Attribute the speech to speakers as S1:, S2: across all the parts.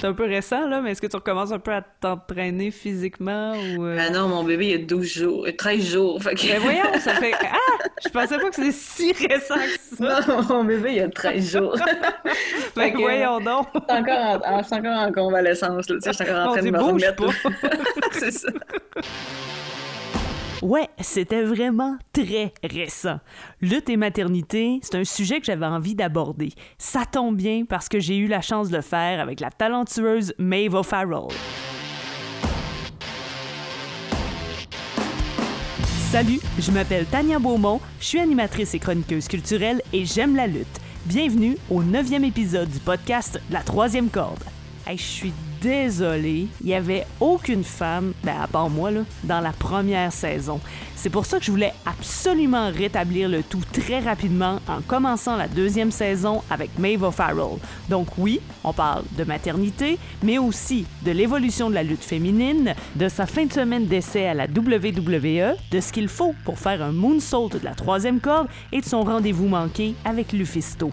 S1: C'est un peu récent, là, mais est-ce que tu recommences un peu à t'entraîner physiquement ou... euh?
S2: Ah non, mon bébé, il y a 12 jours, euh, 13 jours. Fait que...
S1: Ben voyons, ça fait... Ah! Je pensais pas que c'était si récent que ça!
S2: Non, mon bébé, il y a 13 jours.
S1: Fait que voyons donc!
S2: C'est encore, en, c'est encore en convalescence, là. Tu sais, je suis encore en
S1: On
S2: train de me remettre. c'est ça.
S1: Ouais, c'était vraiment très récent. Lutte et maternité, c'est un sujet que j'avais envie d'aborder. Ça tombe bien parce que j'ai eu la chance de le faire avec la talentueuse Maeve O'Farrell. Salut, je m'appelle Tania Beaumont, je suis animatrice et chroniqueuse culturelle et j'aime la lutte. Bienvenue au neuvième épisode du podcast La troisième corde. Désolée, il n'y avait aucune femme, ben à part moi, dans la première saison. C'est pour ça que je voulais absolument rétablir le tout très rapidement en commençant la deuxième saison avec Maeve O'Farrell. Donc oui, on parle de maternité, mais aussi de l'évolution de la lutte féminine, de sa fin de semaine d'essai à la WWE, de ce qu'il faut pour faire un moonsault de la troisième corde et de son rendez-vous manqué avec Lufisto.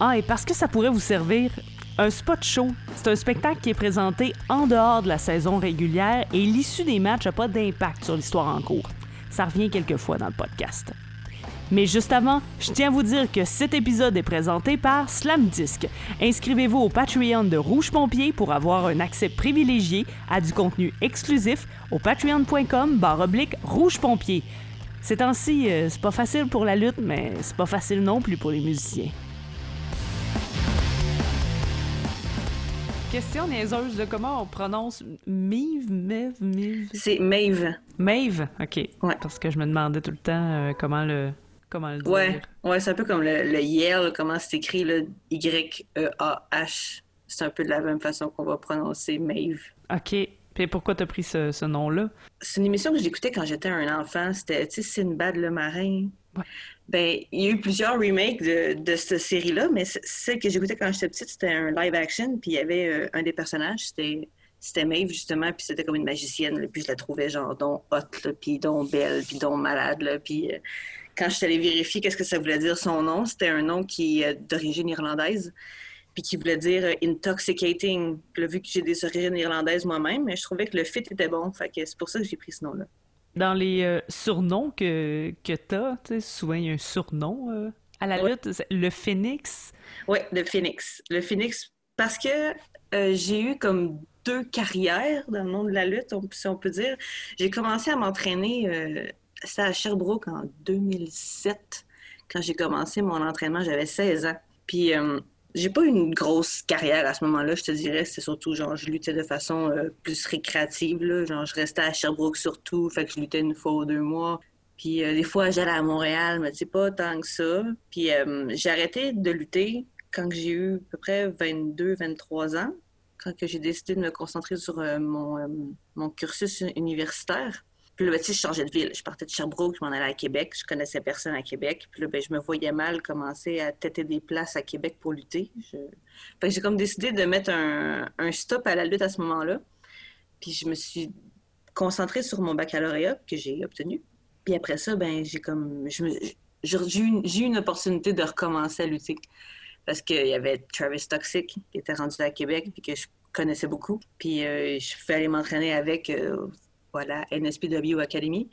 S1: Ah, et parce que ça pourrait vous servir, un spot show, c'est un spectacle qui est présenté en dehors de la saison régulière et l'issue des matchs n'a pas d'impact sur l'histoire en cours. Ça revient quelquefois dans le podcast. Mais juste avant, je tiens à vous dire que cet épisode est présenté par Slam Disc. Inscrivez-vous au Patreon de Rouge Pompier pour avoir un accès privilégié à du contenu exclusif au patreon.com oblique Rouge Pompier. Ces temps-ci, euh, c'est pas facile pour la lutte, mais c'est pas facile non plus pour les musiciens. Question niaiseuse de comment on prononce Mive, Mev, Mive.
S2: C'est Maeve.
S1: Maeve, ok.
S2: Ouais.
S1: Parce que je me demandais tout le temps euh, comment le comment le dire.
S2: Ouais, ouais, c'est un peu comme le, le Yale, comment c'est écrit, le Y-E-A-H. C'est un peu de la même façon qu'on va prononcer Maeve.
S1: Ok. Puis pourquoi t'as pris ce, ce nom-là?
S2: C'est une émission que j'écoutais quand j'étais un enfant. C'était, tu sais, Sinbad le marin.
S1: Ouais.
S2: Ben, il y a eu plusieurs remakes de, cette série-là, mais celle que j'écoutais quand j'étais petite, c'était un live action, puis il y avait euh, un des personnages, c'était Maeve, justement, puis c'était comme une magicienne, puis je la trouvais genre donc hot, puis donc belle, puis donc malade, puis euh, quand je suis allée vérifier qu'est-ce que ça voulait dire son nom, c'était un nom qui est d'origine irlandaise, puis qui voulait dire euh, intoxicating. Puis là, vu que j'ai des origines irlandaises moi-même, je trouvais que le fit était bon, fait que c'est pour ça que j'ai pris ce nom-là.
S1: Dans les euh, surnoms que, que tu sais, souvent il y a un surnom euh, à la
S2: Ouais.
S1: lutte. Le Phoenix.
S2: Oui, le Phoenix. Le Phoenix, parce que euh, j'ai eu comme deux carrières dans le monde de la lutte, on- si on peut dire. J'ai commencé à m'entraîner, c'était à Sherbrooke en 2007. Quand j'ai commencé mon entraînement, j'avais 16 ans. Puis j'ai pas une grosse carrière à ce moment-là, je te dirais. C'était surtout, genre, je luttais de façon euh, plus récréative. Genre, je restais à Sherbrooke surtout, fait que je luttais une fois ou deux mois. Puis euh, des fois, j'allais à Montréal, mais c'est pas tant que ça. Puis euh, j'ai arrêté de lutter quand j'ai eu à peu près 22, 23 ans, quand j'ai décidé de me concentrer sur mon, mon cursus universitaire. Puis là, ben, je changeais de ville. Je partais de Sherbrooke, je m'en allais à Québec. Je connaissais personne à Québec. Puis là, ben, je me voyais mal commencer à têter des places à Québec pour lutter. Je... Fait que j'ai comme décidé de mettre un, stop à la lutte à ce moment-là. Puis je me suis concentrée sur mon baccalauréat que j'ai obtenu. Puis après ça, ben, j'ai comme. J'ai eu, une- opportunité de recommencer à lutter. Parce qu'il y avait Travis Toxic qui était rendu à Québec puis que je connaissais beaucoup. Puis euh, je pouvais aller m'entraîner avec euh, voilà, NSPW Academy.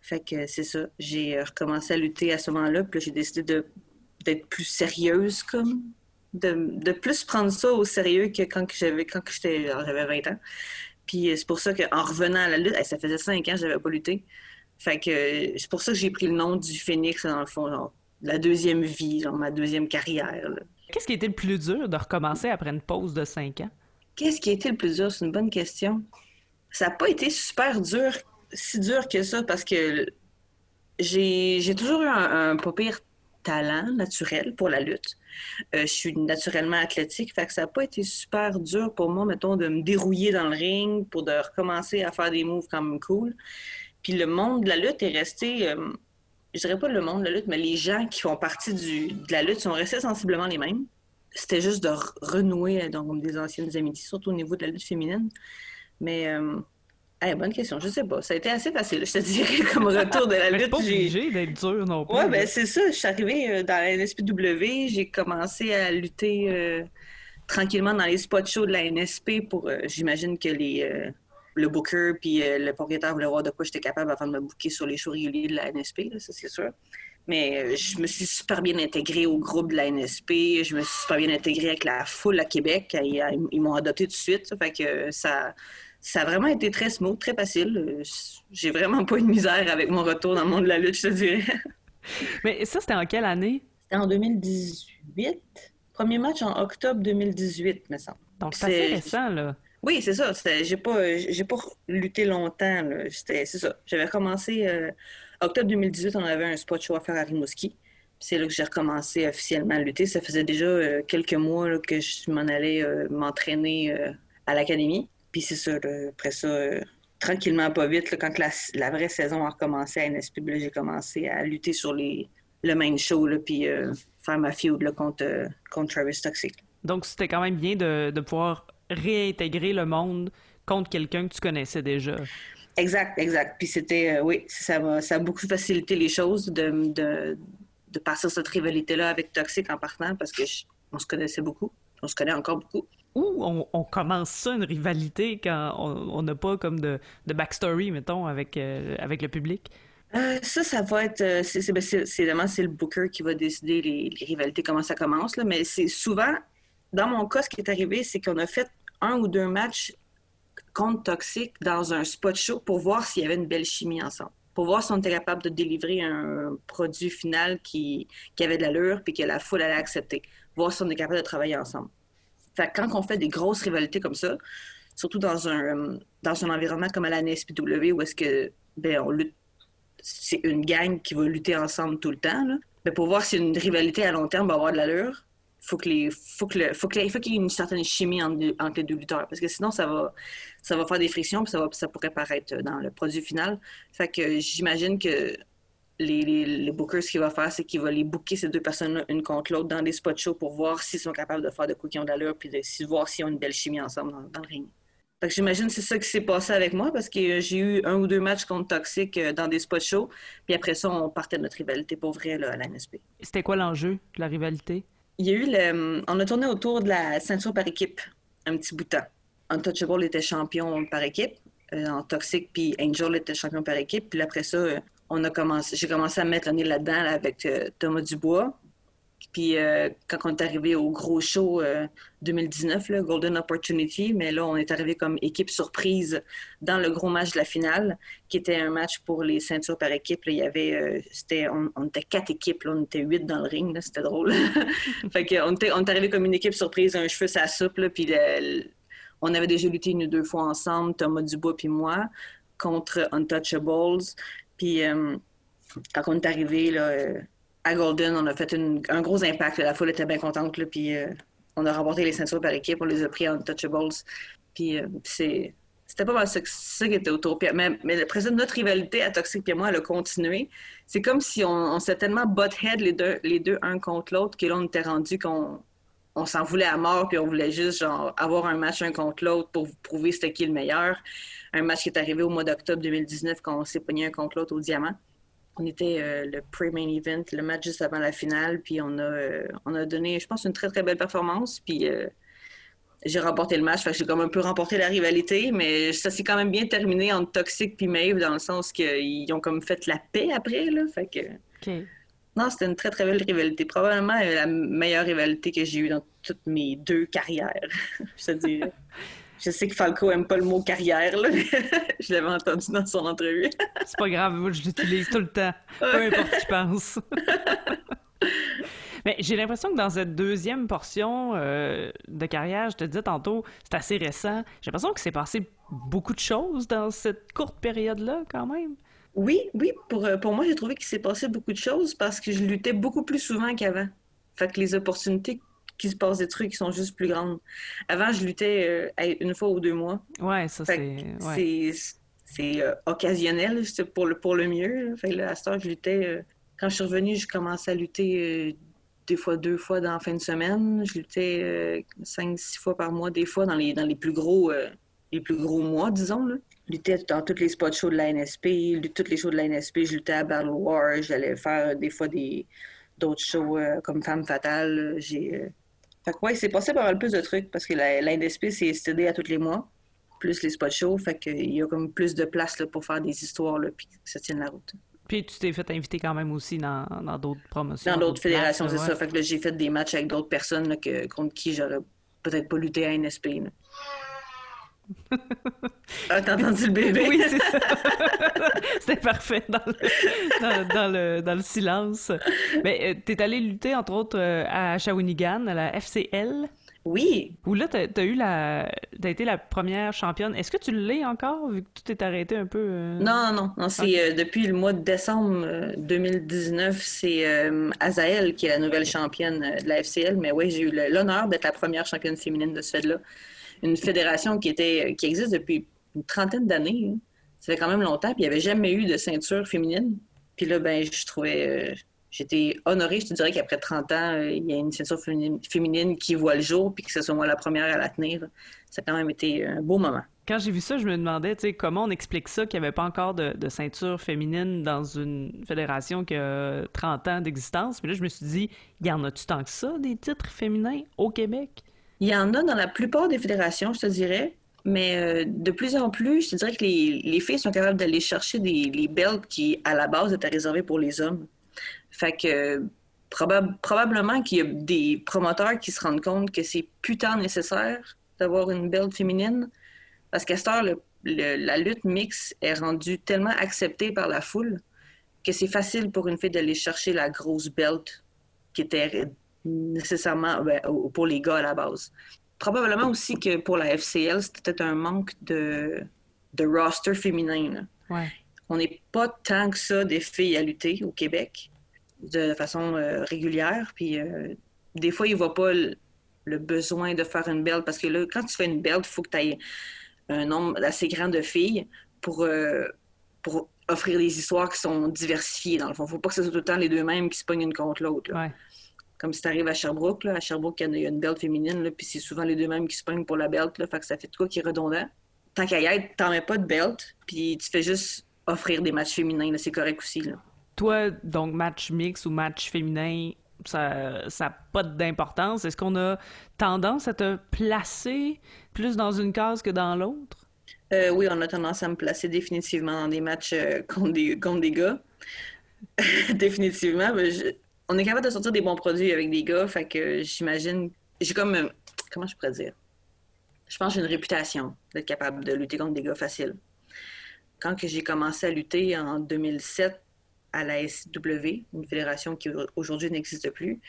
S2: Fait que c'est ça. J'ai euh, recommencé à lutter à ce moment-là. Puis j'ai décidé de- d'être plus sérieuse comme. De, de plus prendre ça au sérieux que quand j'avais quand j'étais j'avais 20 ans. Puis euh, c'est pour ça qu'en revenant à la lutte, ça faisait 5 ans que j'avais pas lutté. Fait que c'est pour ça que j'ai pris le nom du Phoenix, dans le fond, genre, la deuxième vie, genre ma deuxième carrière. là.
S1: Qu'est-ce qui a été le plus dur de recommencer après une pause de 5 ans?
S2: Qu'est-ce qui a été le plus dur? C'est une bonne question. Ça n'a pas été super dur, si dur que ça, parce que j'ai toujours eu un, un pas pire talent naturel pour la lutte. Euh, je suis naturellement athlétique, fait que ça n'a pas été super dur pour moi, mettons, de me dérouiller dans le ring pour de recommencer à faire des moves même cool. Puis le monde de la lutte est resté, euh, je dirais pas le monde de la lutte, mais les gens qui font partie du, de la lutte sont restés sensiblement les mêmes. C'était juste de re- renouer euh, comme des anciennes amitiés, surtout au niveau de la lutte féminine. Mais, euh, hey, bonne question, je sais pas. Ça a été assez facile, je te dirais, comme retour de la
S1: Mais c'est
S2: lutte.
S1: pas obligé d'être dur non plus.
S2: Ouais,
S1: là.
S2: ben c'est ça. Je suis arrivée euh, dans la NSPW, j'ai commencé à lutter euh, tranquillement dans les spots shows de la NSP pour, euh, j'imagine que les, euh, le booker puis le propriétaire voulaient voir de quoi j'étais capable avant de me booker sur les shows réguliers de la NSP, ça c'est sûr. Mais je me suis super bien intégrée au groupe de la NSP, je me suis super bien intégrée avec la foule à Québec, ils, m'ont adopté tout de suite, ça fait que ça, ça a vraiment été très smooth, très facile. J'ai vraiment pas eu de misère avec mon retour dans le monde de la lutte, je te dirais.
S1: Mais ça, c'était en quelle année?
S2: C'était en 2018. Premier match en octobre 2018, me semble.
S1: Donc, c'est assez récent, là.
S2: Oui, c'est ça. J'ai pas, j'ai pas lutté longtemps. C'est ça. J'avais commencé euh, octobre 2018, on avait un spot show à faire à Rimouski. C'est là que j'ai recommencé officiellement à lutter. Ça faisait déjà euh, quelques mois que je m'en allais euh, m'entraîner à l'académie. Puis c'est ça, après ça, tranquillement, pas vite, quand la, vraie saison a recommencé à NSP, j'ai commencé à lutter sur les, le main show, là, puis faire ma feud contre, contre Travis Toxic.
S1: Donc, c'était quand même bien de, de, pouvoir réintégrer le monde contre quelqu'un que tu connaissais déjà.
S2: Exact, exact. Puis c'était, euh, oui, ça, ça a beaucoup facilité les choses de, de, de passer cette rivalité-là avec Toxic en partant parce que on se connaissait beaucoup. On se connaît encore beaucoup.
S1: Ou on, commence ça, une rivalité, quand on n'a pas comme de, backstory, mettons, avec, euh, le public?
S2: Euh, ça, ça va être. c'est ben, évidemment, c'est le booker qui va décider les, rivalités, comment ça commence, mais c'est souvent, dans mon cas, ce qui est arrivé, c'est qu'on a fait un ou deux matchs contre Toxic dans un spot show pour voir s'il y avait une belle chimie ensemble. Pour voir si on était capable de délivrer un produit final qui, qui avait de l'allure puis que la foule allait accepter. Voir si on est capable de travailler ensemble. Quand on fait des grosses rivalités comme ça, surtout dans un, dans un environnement comme à la NSPW où est-ce que ben, on lutte, c'est une gang qui va lutter ensemble tout le temps. Ben, pour voir si une rivalité à long terme va avoir de l'allure, faut que les, faut faut qu'il y ait une certaine chimie entre, les deux lutteurs parce que sinon ça va, ça va faire des frictions puis ça, va, ça pourrait paraître dans le produit final. Fait que j'imagine que les, les, les, bookers, ce qu'il va faire, c'est qu'il va les booker ces deux personnes-là une contre l'autre dans des spots shows pour voir s'ils sont capables de faire de coups qui ont d'allure puis de, voir s'ils ont une belle chimie ensemble dans, le ring. Fait que j'imagine que c'est ça qui s'est passé avec moi parce que j'ai eu un ou deux matchs contre Toxic euh, dans des spots shows. Puis après ça, on partait de notre rivalité pour vrai là, à la NSP.
S1: C'était quoi l'enjeu de la rivalité?
S2: il y a eu le. On a tourné autour de la ceinture par équipe un petit bout de temps. Untouchable était champion par équipe. Euh, en Toxic, puis Angel était champion par équipe. Puis après ça, euh, on a commencé, j'ai commencé à mettre le nez là-dedans avec euh, Thomas Dubois, puis euh, quand on est arrivé au gros show 2019, euh, Golden Opportunity, mais là, on est arrivé comme équipe surprise dans le gros match de la finale, qui était un match pour les ceintures par équipe. il y avait, c'était, on, était quatre équipes, on était huit dans le ring, c'était drôle. fait que on, est arrivé comme une équipe surprise, un cheveu sa soupe, puis on avait déjà lutté une ou deux fois ensemble, Thomas Dubois puis moi, contre Untouchables. Puis quand on est arrivé, là, à Golden, on a fait un gros impact. La foule était bien contente. puis euh, on a remporté les ceintures par équipe. On les a pris en touchables. Puis euh, c'était pas mal ça, qui était autour. mais, mais après ça, notre rivalité à Toxic et moi, elle a continué. C'est comme si on, s'est tellement butt-head les deux, les deux un contre l'autre que là, on était rendu qu'on on s'en voulait à mort, puis on voulait juste avoir un match un contre l'autre pour prouver c'était qui le meilleur. Un match qui est arrivé au mois d'octobre 2019 quand on s'est pogné un contre l'autre au diamant on était euh, le pre-main event, le match juste avant la finale, puis on a, euh, donné, je pense, une très très belle performance, puis euh, j'ai remporté le match, fait que j'ai comme un peu remporté la rivalité, mais ça s'est quand même bien terminé entre Toxic puis Maeve dans le sens qu'ils ont comme fait la paix après, là, fait. Non, c'était une très très belle rivalité, probablement la meilleure rivalité que j'ai eue dans toutes mes deux carrières, je te dirais. Je sais que Falco aime pas le mot carrière, là. je l'avais entendu dans son entrevue.
S1: C'est pas grave, moi je l'utilise tout le temps. Peu importe qui pense. Mais j'ai l'impression que dans cette deuxième portion euh, de carrière, je te disais tantôt, c'est assez récent. J'ai l'impression que s'est passé beaucoup de choses dans cette courte période-là, quand même.
S2: Oui, oui. Pour, euh, pour moi, j'ai trouvé qu'il s'est passé beaucoup de choses parce que je luttais beaucoup plus souvent qu'avant. Fait que les opportunités qu'il se passe des trucs qui sont juste plus grandes. Avant, je luttais euh, une fois ou deux mois.
S1: Ouais, ça c'est.
S2: C'est euh, occasionnel, c'est pour le, pour le mieux. Fait là, à ce temps, je luttais. Euh, quand je suis revenue, je commençais à lutter des fois deux fois dans la fin de semaine. Je luttais cinq, six fois par mois, des fois dans les, dans les plus gros les plus gros mois, disons. Là. Luttais dans tous les spots shows de la NSP, toutes les shows de la NSP, je luttais à Battle War, j'allais faire des fois des d'autres shows comme Femme Fatale. J'ai Fait que ouais, c'est passé pas mal plus de trucs parce que la, la NSP, c'est STD à tous les mois, plus les spots shows. Fait qu'il y a comme plus de place là, pour faire des histoires là, puis que ça tienne la route.
S1: Puis tu t'es fait inviter quand même aussi dans d'autres promotions.
S2: Dans d'autres fédérations, c'est ça. Fait que j'ai fait des matchs avec d'autres personnes là, que, contre qui j'aurais peut-être pas lutté à NSP. Là. Ah, t'as entendu le bébé?
S1: Oui, c'est ça. C'était parfait dans le, dans, le, dans le silence. Mais euh, t'es allé lutter, entre autres, euh, à Shawinigan, à la FCL.
S2: Oui.
S1: Où là, t'as as eu la. T'as été la première championne. Est-ce que tu l'es encore, vu que tout est arrêté un peu? Euh?
S2: Non, non, non. C'est depuis le mois de décembre 2019, c'est Azael qui est la nouvelle championne de la FCL. Mais oui, j'ai eu l'honneur d'être la première championne féminine de ce fait-là une fédération qui, était, qui existe depuis une trentaine d'années. Hein. Ça fait quand même longtemps, puis il n'y avait jamais eu de ceinture féminine. Puis là, ben, je trouvais. Euh, j'étais honorée, je te dirais qu'après 30 ans, euh, il y a une ceinture féminine, qui voit le jour, puis que ce soit moi la première à la tenir. Ça a quand même été un beau moment.
S1: Quand j'ai vu ça, je me demandais, comment on explique ça qu'il n'y avait pas encore de, ceinture féminine dans une fédération qui a 30 ans d'existence. Mais là, je me suis dit, y en a-tu tant que ça, des titres féminins au Québec?
S2: Il y en a dans la plupart des fédérations, je te dirais. Mais euh, de plus en plus, je te dirais que les, filles sont capables d'aller chercher des les belts qui, à la base, étaient réservés pour les hommes. Fait que probablement qu'il y a des promoteurs qui se rendent compte que c'est putain nécessaire d'avoir une belt féminine. Parce qu'à cette heure, la lutte mixte est rendue tellement acceptée par la foule que c'est facile pour une fille d'aller chercher la grosse belt qui était nécessairement ben, pour les gars à la base. Probablement aussi que pour la FCL, c'était peut-être un manque de, de roster féminin. On n'est pas tant que ça des filles à lutter au Québec de façon euh, régulière. Puis euh, des fois, ils ne voient pas le, besoin de faire une belt parce que là, quand tu fais une belt, il faut que tu aies un nombre assez grand de filles pour, euh, pour offrir des histoires qui sont diversifiées, dans le fond. Il ne faut pas que ce soit tout le temps les deux mêmes qui se pognent une contre l'autre comme si t'arrives à Sherbrooke, là, à Sherbrooke, il y a une belt féminine, là, puis c'est souvent les deux mêmes qui se pognent pour la belt, là, fait que ça fait de quoi qui est redondant. Tant qu'à y être, t'en mets pas de belt, puis tu fais juste offrir des matchs féminins, c'est correct aussi. Là.
S1: Toi, donc match mix ou match féminin, ça n'a pas d'importance. Est-ce qu'on a tendance à te placer plus dans une case que dans l'autre?
S2: Euh, oui, on a tendance à me placer définitivement dans des matchs euh, contre, des, contre des gars. définitivement. Mais je on est capable de sortir des bons produits avec des gars, fait que j'imagine. J'ai comme. Euh, comment je pourrais dire? Je pense que j'ai une réputation d'être capable de lutter contre des gars faciles. Quand j'ai commencé à lutter en 2007 à la SW, une fédération qui aujourd'hui n'existe plus,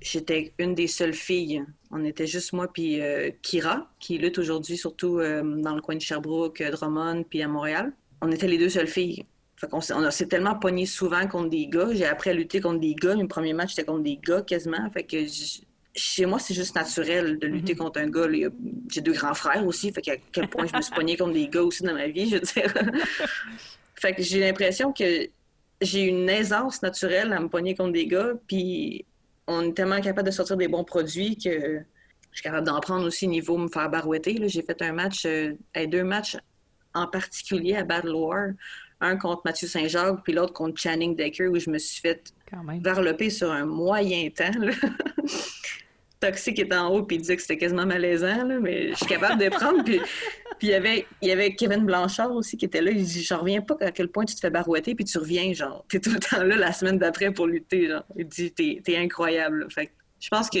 S2: j'étais une des seules filles. On était juste moi puis euh, Kira, qui lutte aujourd'hui surtout euh, dans le coin de Sherbrooke, Drummond, puis à Montréal. On était les deux seules filles. On, s'est tellement pogné souvent contre des gars. J'ai appris à lutter contre des gars. Mon premier match, c'était contre des gars quasiment. Fait que chez moi, c'est juste naturel de lutter mm-hmm. contre un gars. J'ai deux grands frères aussi. Fait qu'à quel point je me suis pognée contre des gars aussi dans ma vie, je veux dire. fait que j'ai l'impression que j'ai une aisance naturelle à me pogner contre des gars. Puis on est tellement capable de sortir des bons produits que je suis capable d'en prendre aussi niveau me faire barouetter. J'ai fait un match, euh, deux matchs en particulier à Battle War un contre Mathieu Saint-Jacques, puis l'autre contre Channing Decker, où je me suis fait varloper sur un moyen temps. Toxique est en haut, puis il disait que c'était quasiment malaisant, mais je suis capable de prendre. puis il y avait, y avait Kevin Blanchard aussi qui était là. Il dit Je reviens pas à quel point tu te fais barouetter, puis tu reviens, genre, t'es tout le temps là la semaine d'après pour lutter. Genre. Il dit T'es es incroyable. Fait je pense que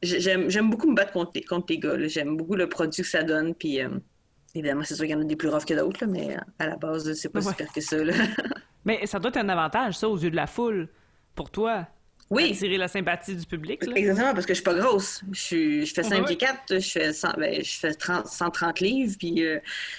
S2: j'aime beaucoup me battre contre les, contre les gars. J'aime beaucoup le produit que ça donne, puis. Euh, Évidemment, c'est sûr qu'il y en a des plus roughs que d'autres, mais à la base, c'est pas super que ça.
S1: mais ça doit être un avantage, ça, aux yeux de la foule, pour toi.
S2: Oui.
S1: Attirer la sympathie du public.
S2: Exactement, parce que je suis pas grosse. Je, je fais 5 pieds 4, je fais, 100, ben, je fais 30, 130 livres, puis euh,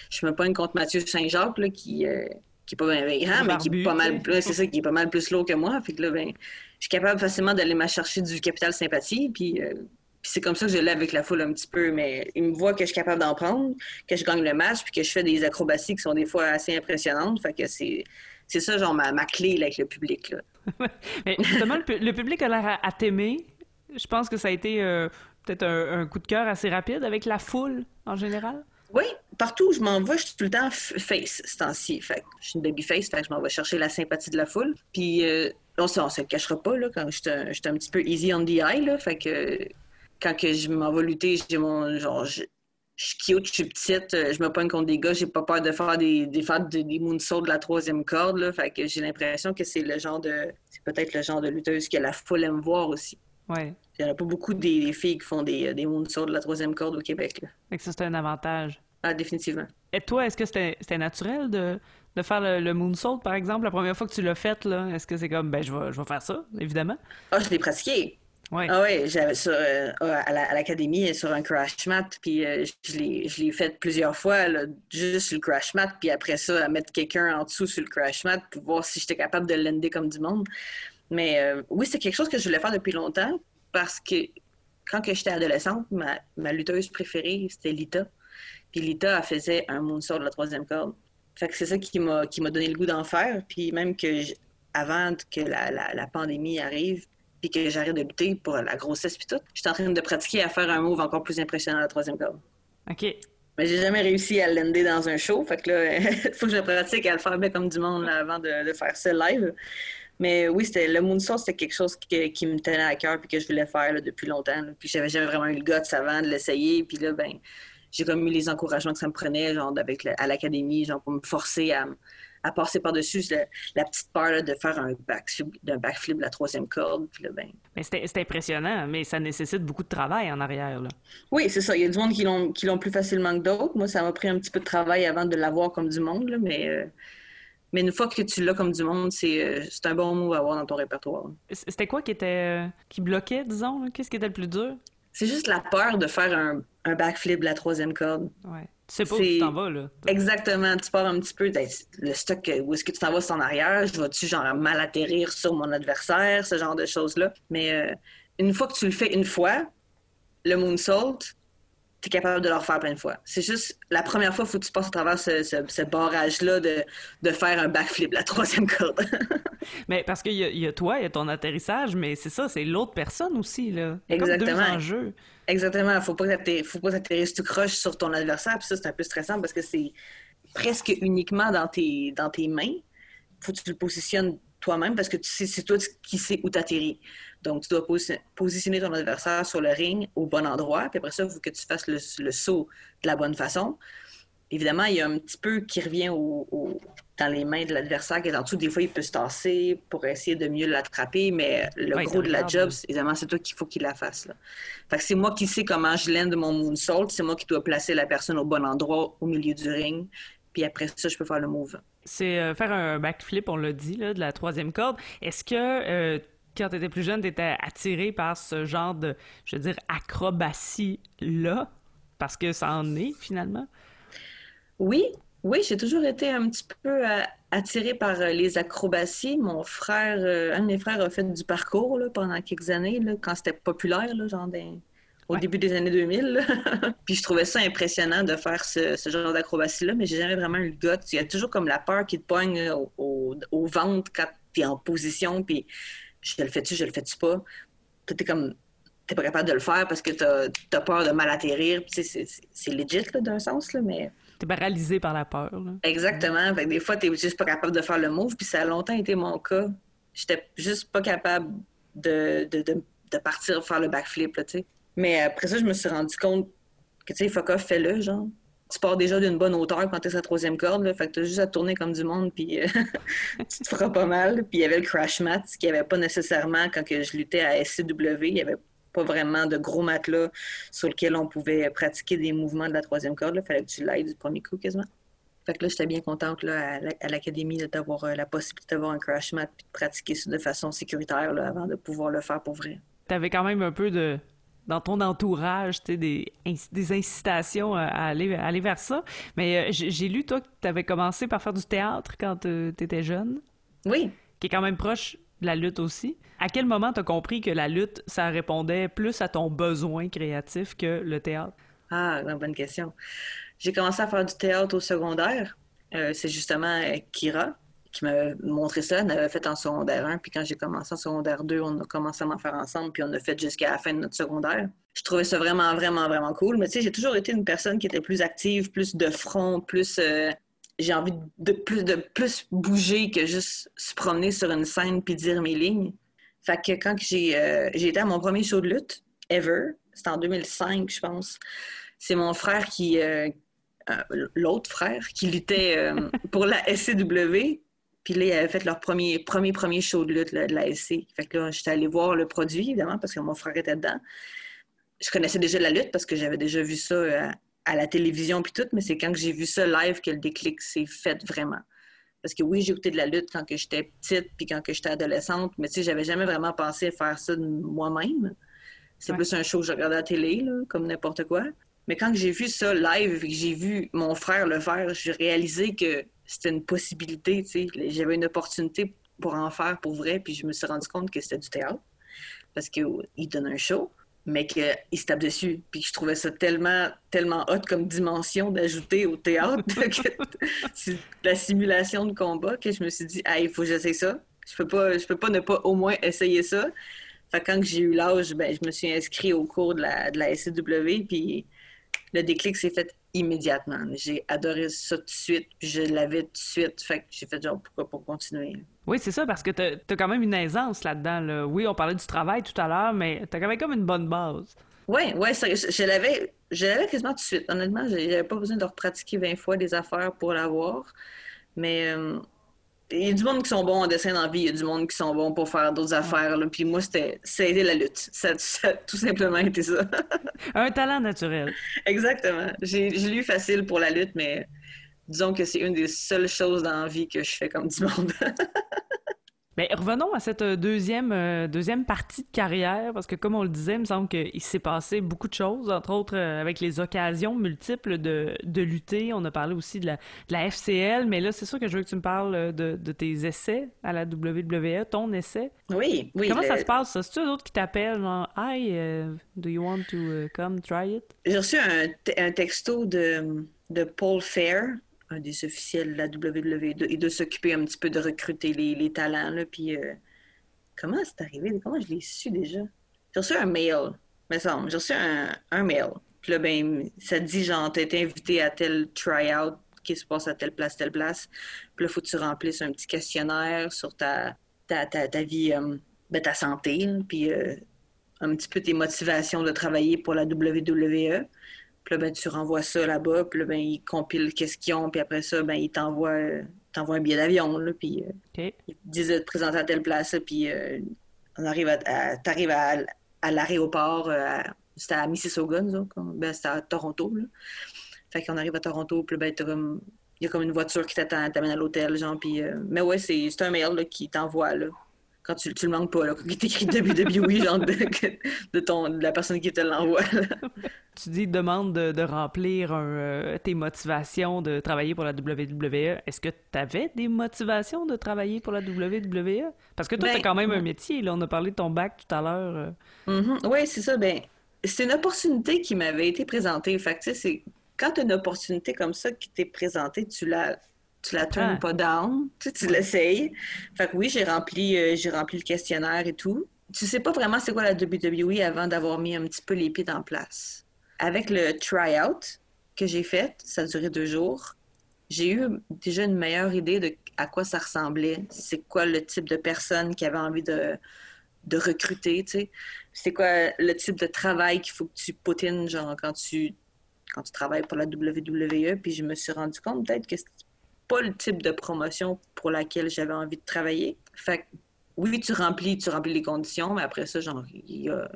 S2: je me pogne contre Mathieu Saint-Jacques, qui, euh, qui est pas bien grand, mais qui est pas mal plus, c'est ça, qui est pas mal plus lourd que moi. Fait que là, ben, je suis capable facilement d'aller me chercher du capital sympathie, puis euh, puis c'est comme ça que je l'ai avec la foule un petit peu, mais ils me voient que je suis capable d'en prendre, que je gagne le match, puis que je fais des acrobaties qui sont des fois assez impressionnantes. Fait que c'est, c'est ça, genre, ma, ma clé avec le public. Là.
S1: mais justement, le, public a l'air à, t'aimer. Je pense que ça a été euh, peut-être un, coup de cœur assez rapide avec la foule en général.
S2: Oui, partout où je m'en vais, je suis tout le temps face ce temps-ci. Fait je suis une baby face, fait que je m'en vais chercher la sympathie de la foule. Puis euh, on, se, se le cachera pas, là, quand j'étais un petit peu easy on the eye, là. Fait que quand que je m'en vais lutter, j'ai mon genre je suis cute, je suis petite, euh, je me pogne contre des gars, j'ai pas peur de faire des, des, des, des moonsaults de la troisième corde. Là, fait que j'ai l'impression que c'est le genre de. C'est peut-être le genre de lutteuse que la foule aime voir aussi.
S1: Ouais.
S2: Il n'y en a pas beaucoup des, filles qui font des, des moonsaults de la troisième corde au Québec. Là.
S1: Fait que ça, c'est un avantage.
S2: Ah, définitivement.
S1: Et toi, est-ce que c'était naturel de, de faire le, moonsault, par exemple, la première fois que tu l'as fait, là? Est-ce que c'est comme, ben, je vais, je vais faire ça, évidemment?
S2: Ah, je l'ai pratiqué. Ah oui, ça euh, à l'académie sur un crash mat, puis euh, je l'ai fait plusieurs fois, juste sur le crash mat, puis après ça, à mettre quelqu'un en dessous sur le crash mat pour voir si j'étais capable de l'ender comme du monde. Mais euh, oui, c'est quelque chose que je voulais faire depuis longtemps parce que quand j'étais adolescente, ma, ma, lutteuse préférée, c'était Lita. Puis Lita, elle faisait un moonsault de la troisième corde. Fait que c'est ça qui m'a donné le goût d'en faire. Puis même que avant que la, la, la pandémie arrive, puis que j'arrête de lutter pour la grossesse puis tout, j'étais en train de pratiquer à faire un move encore plus impressionnant à la troisième corde.
S1: OK.
S2: Mais j'ai jamais réussi à l'ender dans un show. Fait que là, il faut que je pratique à le faire bien comme du monde avant de, faire ça live. Mais oui, c'était le moonsault, c'était quelque chose qui, qui, me tenait à cœur puis que je voulais faire depuis longtemps. Puis j'avais jamais vraiment eu le guts avant de l'essayer. Puis là, ben, j'ai comme eu les encouragements que ça me prenait, genre avec à l'académie, genre pour me forcer à, à passer par-dessus la, petite peur de faire un backflip, d'un backflip de la troisième corde. Puis ben...
S1: Mais c'est impressionnant, mais ça nécessite beaucoup de travail en arrière. Là.
S2: Oui, c'est ça. Il y a du monde qui l'ont, qui l'ont plus facilement que d'autres. Moi, ça m'a pris un petit peu de travail avant de l'avoir comme du monde, là, mais, euh, mais une fois que tu l'as comme du monde, c'est, euh, c'est un bon mot à avoir dans ton répertoire.
S1: C'était quoi qui était euh, qui bloquait, disons? Qu'est-ce qui était le plus dur?
S2: C'est juste la peur de faire un, un backflip de la troisième corde.
S1: Ouais. Sais pas où tu t'en vas, là.
S2: Exactement. Tu pars un petit peu, ben, le stock, euh, où est-ce que tu t'en vas, c'est en arrière. Je vais-tu, genre, mal atterrir sur mon adversaire, ce genre de choses-là. Mais euh, une fois que tu le fais une fois, le moonsault, tu es capable de le refaire plein de fois. C'est juste, la première fois, il faut que tu passes à travers ce, barrage-là de, de, faire un backflip, la troisième corde.
S1: mais parce qu'il y, y, a toi, il y a ton atterrissage, mais c'est ça, c'est l'autre personne aussi, là.
S2: Exactement.
S1: Comme deux enjeux.
S2: Exactement. Faut pas que faut pas t'atterrisses tout croche sur ton adversaire. Puis ça, c'est un peu stressant parce que c'est presque uniquement dans tes, dans tes mains. Faut que tu le positionnes toi-même parce que tu sais, c'est toi qui sais où t'atterris. Donc, tu dois positionner ton adversaire sur le ring au bon endroit. Puis après ça, il faut que tu fasses le, saut de la bonne façon. Évidemment, il y a un petit peu qui revient au, dans les mains de l'adversaire qui est en dessous. Des fois, il peut se tasser pour essayer de mieux l'attraper, mais le gros de la job, évidemment, c'est toi qu'il faut qu'il la fasse. Fait que c'est moi qui sais comment je de mon moonsault. C'est moi qui dois placer la personne au bon endroit, au milieu du ring. Puis après ça, je peux faire le move.
S1: C'est euh, faire un backflip, on l'a dit, là, de la troisième corde. Est-ce que euh, quand tu étais plus jeune, tu étais attiré par ce genre de, je veux dire, acrobatie-là? Parce que ça en est, finalement?
S2: Oui, oui, j'ai toujours été un petit peu euh, attirée par euh, les acrobaties. Mon frère, euh, un de mes frères a fait du parcours pendant quelques années, quand c'était populaire, genre au début des années 2000. Puis je trouvais ça impressionnant de faire ce, genre d'acrobatie-là, mais j'ai jamais vraiment eu le goût. Il y a toujours comme la peur qui te pogne au, ventre quand tu es en position, puis je le fais-tu, je le fais-tu pas? Tu es comme t'es pas capable de le faire parce que tu as, peur de mal atterrir. C'est legit d'un sens, là, mais
S1: T'es paralysé par la peur.
S2: Exactement. des fois, t'es juste pas capable de faire le move, puis ça a longtemps été mon cas. J'étais juste pas capable de, de, de, partir faire le backflip, tu sais. Mais après ça, je me suis rendu compte que, tu sais, fuck off, fais-le, genre. Tu pars déjà d'une bonne hauteur quand t'es sa troisième corde, là, fait que t'as juste à tourner comme du monde, puis euh, tu te feras pas mal. Puis il y avait le crash mat, ce qu'il n'y avait pas nécessairement quand que je luttais à SCW. Il y avait pas vraiment de gros matelas sur lequel on pouvait pratiquer des mouvements de la troisième corde. Il fallait que tu l'ailles du premier coup quasiment. Fait que là, j'étais bien contente là, à l'académie d'avoir euh, la possibilité d'avoir un crash mat et de pratiquer ça de façon sécuritaire là, avant de pouvoir le faire pour vrai.
S1: Tu avais quand même un peu de dans ton entourage, des, des incitations à aller, aller vers ça. Mais euh, j'ai lu, toi, que tu avais commencé par faire du théâtre quand euh, tu étais jeune.
S2: Oui.
S1: Qui est quand même proche la lutte aussi. À quel moment tu as compris que la lutte, ça répondait plus à ton besoin créatif que le théâtre?
S2: Ah, bonne question. J'ai commencé à faire du théâtre au secondaire. Euh, c'est justement euh, Kira qui m'avait montré ça. On avait fait en secondaire 1. Puis quand j'ai commencé en secondaire 2, on a commencé à m'en faire ensemble. Puis on a fait jusqu'à la fin de notre secondaire. Je trouvais ça vraiment, vraiment, vraiment cool. Mais tu sais, j'ai toujours été une personne qui était plus active, plus de front, plus. Euh, j'ai envie de plus, de plus bouger que juste se promener sur une scène puis dire mes lignes. Fait que quand j'ai euh, été à mon premier show de lutte, ever, c'était en 2005, je pense, c'est mon frère qui. Euh, l'autre frère qui luttait pour la SCW puis là, ils avaient fait leur premier, premier, premier show de lutte de la SC. Fait que là, j'étais allée voir le produit, évidemment, parce que mon frère était dedans. Je connaissais déjà la lutte parce que j'avais déjà vu ça euh, à, la télévision puis tout, mais c'est quand j'ai vu ça live que le déclic s'est fait vraiment. Parce que oui, j'ai écouté de la lutte quand j'étais petite puis quand j'étais adolescente, mais tu sais, j'avais jamais vraiment pensé à faire ça moi-même. C'est plus un show que je regardais à la télé, comme n'importe quoi. Mais quand j'ai vu ça live et que j'ai vu mon frère le faire, j'ai réalisé que c'était une possibilité, tu sais. J'avais une opportunité pour en faire pour vrai, puis je me suis rendu compte que c'était du théâtre parce qu'il donne un show, mais qu'il se tape dessus. Puis je trouvais ça tellement, tellement hot comme dimension d'ajouter au théâtre, c'est la simulation de combat, que je me suis dit, ah, il faut que j'essaie ça. Je peux pas, je peux pas ne pas au moins essayer ça. Fait quand j'ai eu l'âge, ben, je me suis inscrit au cours de la, de la SCW, puis le déclic s'est fait immédiatement. J'ai adoré ça tout de suite, puis je l'avais tout de suite. Fait que j'ai fait genre, pourquoi pas continuer?
S1: Oui, c'est ça, parce que t'as as quand même une aisance là-dedans. Oui, on parlait du travail tout à l'heure, mais t'as quand même comme une bonne base.
S2: Oui, oui, je, l'avais je l'avais quasiment tout de suite. Honnêtement, j'avais pas besoin de repratiquer 20 fois des affaires pour l'avoir. Mais euh, il y a du monde qui sont bons en dessin dans la vie, il y a du monde qui sont bons pour faire d'autres affaires. Là. Puis moi, c'était, ça a été la lutte. Ça, a tout simplement été ça.
S1: Un talent naturel.
S2: Exactement. J'ai, j'ai lu facile pour la lutte, mais disons que c'est une des seules choses dans la vie que je fais comme du monde.
S1: Mais revenons à cette euh, deuxième, euh, deuxième partie de carrière, parce que comme on le disait, il me semble qu'il s'est passé beaucoup de choses, entre autres euh, avec les occasions multiples de, de lutter. On a parlé aussi de la, de la FCL, mais là, c'est sûr que je veux que tu me parles de, de tes essais à la WWE, ton essai.
S2: Oui, oui.
S1: Comment ça se passe, ça? C'est-tu d'autres qui t'appellent, genre, Hi, do you want to come try it?
S2: J'ai reçu un, un texto de, de Paul Fair, un des officiels de la WWE et de, s'occuper un petit peu de recruter les, talents. Là, puis, euh, comment c'est arrivé? Comment je l'ai su déjà? J'ai reçu un mail, me semble. J'ai reçu un, un, mail. Puis là, ben, ça dit genre, t'as été invité à tel try-out qui se passe à telle place, telle place. Puis là, faut que tu remplisses un petit questionnaire sur ta, ta, ta, vie, euh, ben, ta santé, puis euh, un petit peu tes motivations de travailler pour la WWE. Puis là, ben, tu renvoies ça là-bas, puis là, ben, ils compilent qu'est-ce qu'ils ont, puis après ça, ben, ils t'envoient, euh, un billet d'avion, puis euh, ils te disent de te présenter à telle place, puis euh, on arrive à, t'arrives à, à l'aéroport, c'était à Mississauga, nous ben, c'était à Toronto, là. Fait qu'on arrive à Toronto, puis ben, comme, il y a comme une voiture qui t'attend, t'amène à l'hôtel, genre, puis... mais ouais, c'est, c'est un mail, là, qui t'envoie, là, quand tu, tu le manques pas, là, quand il écrit WWE, genre de, de, ton, de la personne qui te l'envoie.
S1: Tu dis demande de, de remplir un, euh, tes motivations de travailler pour la WWE. Est-ce que tu avais des motivations de travailler pour la WWE? Parce que toi, tu as ben, quand même un métier. Là. On a parlé de ton bac tout à l'heure.
S2: Euh. Mm-hmm. Oui, c'est ça. Ben, c'est une opportunité qui m'avait été présentée. Fait que, quand tu as une opportunité comme ça qui t'est présentée, tu la tu la tournes ah. pas down, tu, tu l'essayes. Fait que oui, j'ai rempli, euh, j'ai rempli le questionnaire et tout. Tu sais pas vraiment c'est quoi la WWE avant d'avoir mis un petit peu les pieds en place. Avec le try-out que j'ai fait, ça a duré deux jours, j'ai eu déjà une meilleure idée de à quoi ça ressemblait. C'est quoi le type de personne qui avait envie de, de recruter, tu sais? C'est quoi le type de travail qu'il faut que tu potines, genre, quand tu, quand tu travailles pour la WWE. Puis je me suis rendu compte peut-être que pas le type de promotion pour laquelle j'avais envie de travailler. Fait que, oui, tu remplis, tu remplis les conditions, mais après ça, genre, il y a...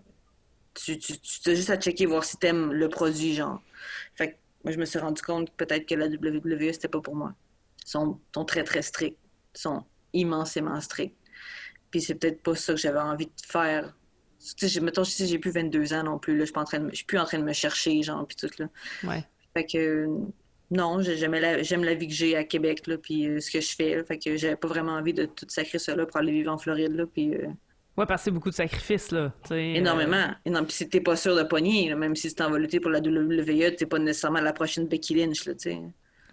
S2: tu, tu, tu as juste à checker, voir si t'aimes le produit, genre. Fait que, moi, je me suis rendu compte peut-être que la WWE, c'était pas pour moi. Ils sont, sont très, très stricts. Ils sont immensément stricts. Puis c'est peut-être pas ça que j'avais envie de faire. Tu sais, mettons, si j'ai plus 22 ans non plus, là, je suis suis plus en train de me chercher, genre, puis tout, là.
S1: Ouais.
S2: Fait que non, j'aime la, la vie que j'ai à Québec, là, puis euh, ce que je fais. fait que j'avais pas vraiment envie de tout sacrer ça là pour aller vivre en Floride, là, puis... Euh,
S1: ouais, parce que c'est beaucoup de sacrifices, là.
S2: Euh, Énormément. Puis si t'es pas sûr de pogner, même si tu en vas lutter pour la WWE, t'es pas nécessairement la prochaine Becky Lynch, là.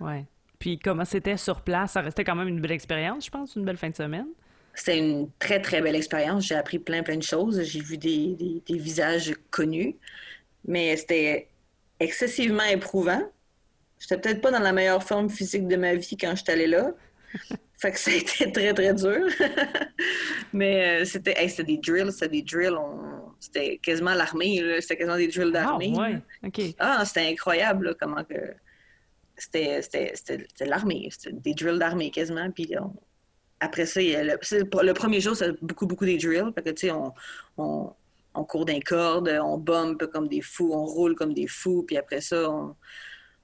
S1: Ouais. Puis comment c'était sur place? Ça restait quand même une belle expérience, je pense, une belle fin de semaine.
S2: C'était une très, très belle expérience. J'ai appris plein, plein de choses. J'ai vu des, des, visages connus, mais c'était excessivement éprouvant. J'étais peut-être pas dans la meilleure forme physique de ma vie quand j'étais allée là. fait que ça a été très, très dur. mais euh, c'était des drills, c'était des drills. C'était quasiment l'armée, c'était quasiment des drills d'armée.
S1: Ah, ouais. OK.
S2: Ah, c'était incroyable, comment que... C'était l'armée, c'était des drills d'armée quasiment, puis après ça, le, premier jour, c'est beaucoup, beaucoup des drills. Fait que, tu sais, on, on, on, court d'un corde, on bombe comme des fous, on roule comme des fous. Puis après ça, on,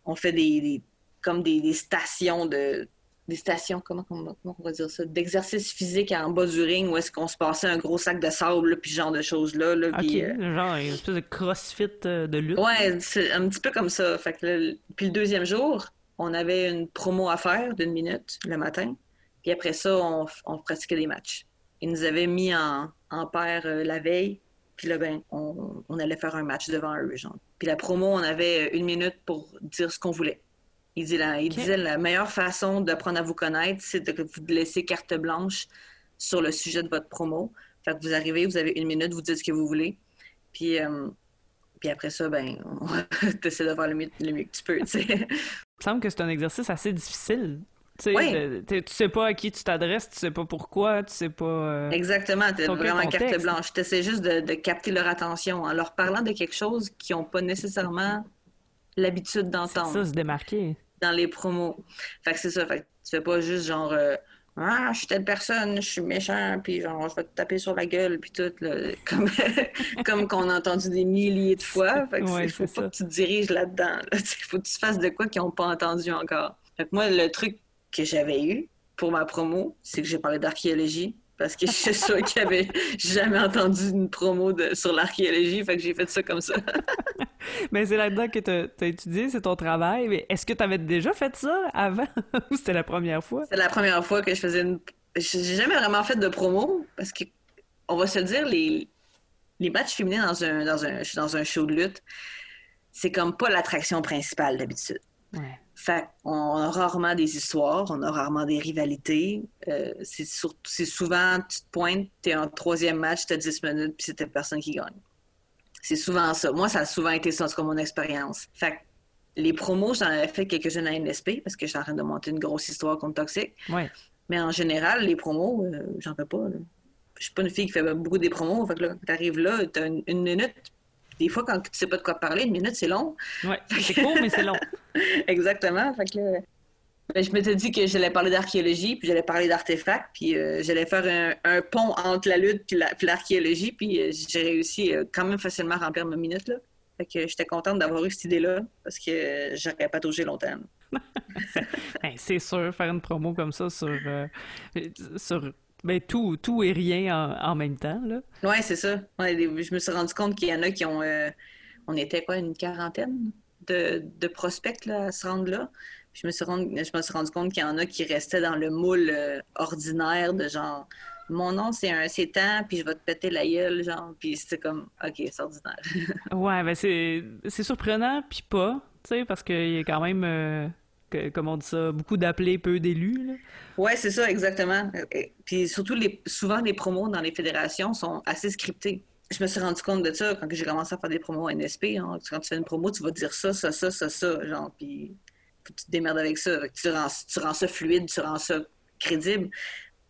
S2: on fait des, comme des, stations de des stations, comment, comment, on va dire ça, d'exercice physique en bas du ring où est-ce qu'on se passait un gros sac de sable, puis ce genre de choses-là. Là,
S1: OK, euh, genre une espèce de crossfit euh, de lutte.
S2: Ouais, c'est un petit peu comme ça. Fait que puis le deuxième jour, on avait une promo à faire d'une minute le matin. Puis après ça, on, pratiquait des matchs. Ils nous avaient mis en, en paire euh, la veille. Puis là, ben, on, allait faire un match devant eux. Genre. Puis la promo, on avait une minute pour dire ce qu'on voulait. Il, disait la, il disait la meilleure façon d'apprendre à vous connaître, c'est de vous laisser carte blanche sur le sujet de votre promo. Fait que vous arrivez, vous avez une minute, vous dites ce que vous voulez. Puis, euh, puis après ça, ben, tu essaies de faire le mieux, le mieux que tu peux. Il me
S1: semble que c'est un exercice assez difficile tu sais pas à qui tu t'adresses, tu sais pas pourquoi, tu sais pas. Euh,
S2: Exactement, tu vraiment carte blanche. Tu essaies juste de, capter leur attention en leur parlant de quelque chose qu'ils n'ont pas nécessairement l'habitude d'entendre.
S1: ça, se démarquer.
S2: Dans les promos. Fait que c'est ça. Fait que tu fais pas juste genre. Euh, ah, je suis telle personne, je suis méchant, puis genre, je vais te taper sur la gueule, puis tout, comme, comme qu'on a entendu des milliers de fois. Fait que il faut pas que tu te diriges là-dedans. Il faut que tu fasses de quoi qu'ils n'ont pas entendu encore. Fait que moi, le truc que j'avais eu pour ma promo, c'est que j'ai parlé d'archéologie. Parce que je suis sûre qu'il avait jamais entendu une promo de, sur l'archéologie, fait que j'ai fait ça comme ça.
S1: Mais c'est là-dedans que tu as, étudié, c'est ton travail. Mais est-ce que tu avais déjà fait ça avant ou c'était la première fois?
S2: C'est la première fois que je faisais une. J'ai jamais vraiment fait de promo parce que, on va se dire, les, les matchs féminins dans un, dans, un, dans un show de lutte, c'est comme pas l'attraction principale d'habitude.
S1: Ouais.
S2: Fait on a rarement des histoires, on a rarement des rivalités. Euh, c'est, souvent, tu te pointes, tu es en troisième match, tu as 10 minutes, puis c'est personne qui gagne. C'est souvent ça. Moi, ça a souvent été ça, comme mon expérience. Fait les promos, j'en avais fait quelques-unes à NSP parce que j'étais en train de monter une grosse histoire contre Toxic. Mais en général, les promos, euh, j'en fais pas. Je suis pas une fille qui fait beaucoup des promos. Fait que là, tu arrives là, tu as une minute, des fois, quand tu sais pas de quoi parler, une minute, c'est long.
S1: Oui, c'est court, mais c'est long.
S2: Exactement. Fait que, ben, je m'étais dit que j'allais parler d'archéologie, puis j'allais parler d'artefacts, puis euh, j'allais faire un, pont entre la lutte et l'archéologie, puis euh, j'ai réussi euh, quand même facilement à remplir ma minute. Là. Fait que j'étais contente d'avoir eu cette idée-là, parce que j'aurais pas touché longtemps.
S1: Ben, c'est sûr, faire une promo comme ça sur, sur ben, tout, tout et rien en, même temps, là.
S2: Oui, c'est ça. je me suis rendu compte qu'il y en a qui ont... Euh, on était, quoi, une quarantaine de, de prospects là, à se rendre là. je me suis rendu, je me suis rendu compte qu'il y en a qui restaient dans le moule euh, ordinaire de genre... Mon nom, c'est un c'est puis je vais te péter la gueule, genre. Puis c'était comme, OK, c'est ordinaire.
S1: ouais, ben c'est surprenant, puis pas, tu sais, parce qu'il y a quand même... Euh, comme on dit ça, beaucoup d'appelés, peu d'élus.
S2: Oui, c'est ça, exactement. Puis surtout, souvent, les promos dans les fédérations sont assez scriptés. Je me suis rendu compte de ça quand j'ai commencé à faire des promos NSP. Hein. Quand tu fais une promo, tu vas dire ça, ça, ça, ça, ça, genre, puis tu te démerdes avec ça. Tu rends, tu rends ça fluide, tu rends ça crédible.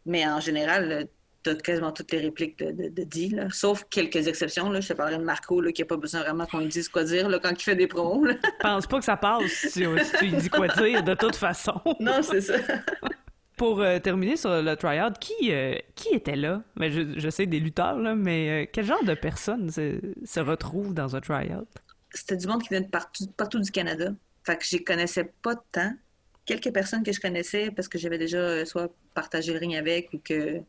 S2: Mais en général, tu as quasiment toutes les répliques de, de, dit, sauf quelques exceptions. Là. Je te parlerai de Marco, là, qui n'a pas besoin vraiment qu'on lui dise quoi dire là, quand il fait des promos. Là.
S1: Je pense pas que ça passe si, tu lui dis quoi dire, de toute façon.
S2: non, c'est ça.
S1: Pour euh, terminer sur le tryout, qui, euh, qui était là? Mais je, sais des lutteurs, là, mais euh, quel genre de personnes se, se retrouvent dans un tryout?
S2: C'était du monde qui venait de partout, partout du Canada. Fait que je connaissais pas tant quelques personnes que je connaissais parce que j'avais déjà euh, soit partagé le ring avec ou que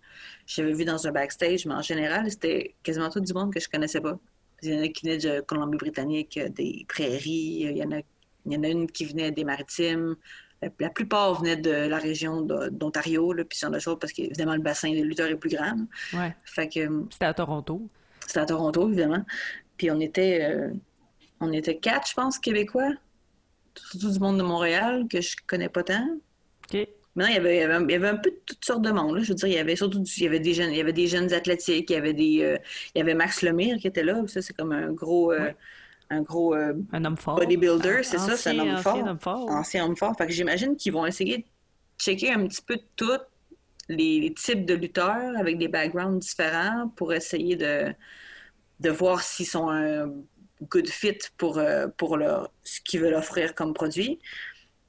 S2: j'avais vu dans un backstage, mais en général, c'était quasiment tout du monde que je connaissais pas. Il y en a qui venaient de Colombie-Britannique, euh, des prairies, euh, il y, en a, il y en a une qui venait des maritimes. La, plupart venaient de la région d'Ontario, puis ce genre de choses, parce qu'évidemment, le bassin des lutteurs est plus grand.
S1: Ouais.
S2: Fait que...
S1: C'était à Toronto.
S2: C'était à Toronto, évidemment. Puis on était, on était quatre, je pense, Québécois surtout du monde de Montréal que je connais pas tant.
S1: OK.
S2: Maintenant, il y, avait, il, y avait, un peu de toutes sortes de monde. Là. Je veux dire, il y avait surtout il y avait des jeunes, il y avait des jeunes athlétiques, il y avait des euh, il y avait Max Lemire qui était là. Ça, c'est comme un gros euh, un gros
S1: euh, un homme fort.
S2: bodybuilder, c'est ça, c'est un homme
S1: fort.
S2: Homme fort. Ancien homme fort. Fait que j'imagine qu'ils vont essayer de checker un petit peu tous les, types de lutteurs avec des backgrounds différents pour essayer de, de voir s'ils sont un good fit pour, pour leur, ce qu'ils veulent offrir comme produit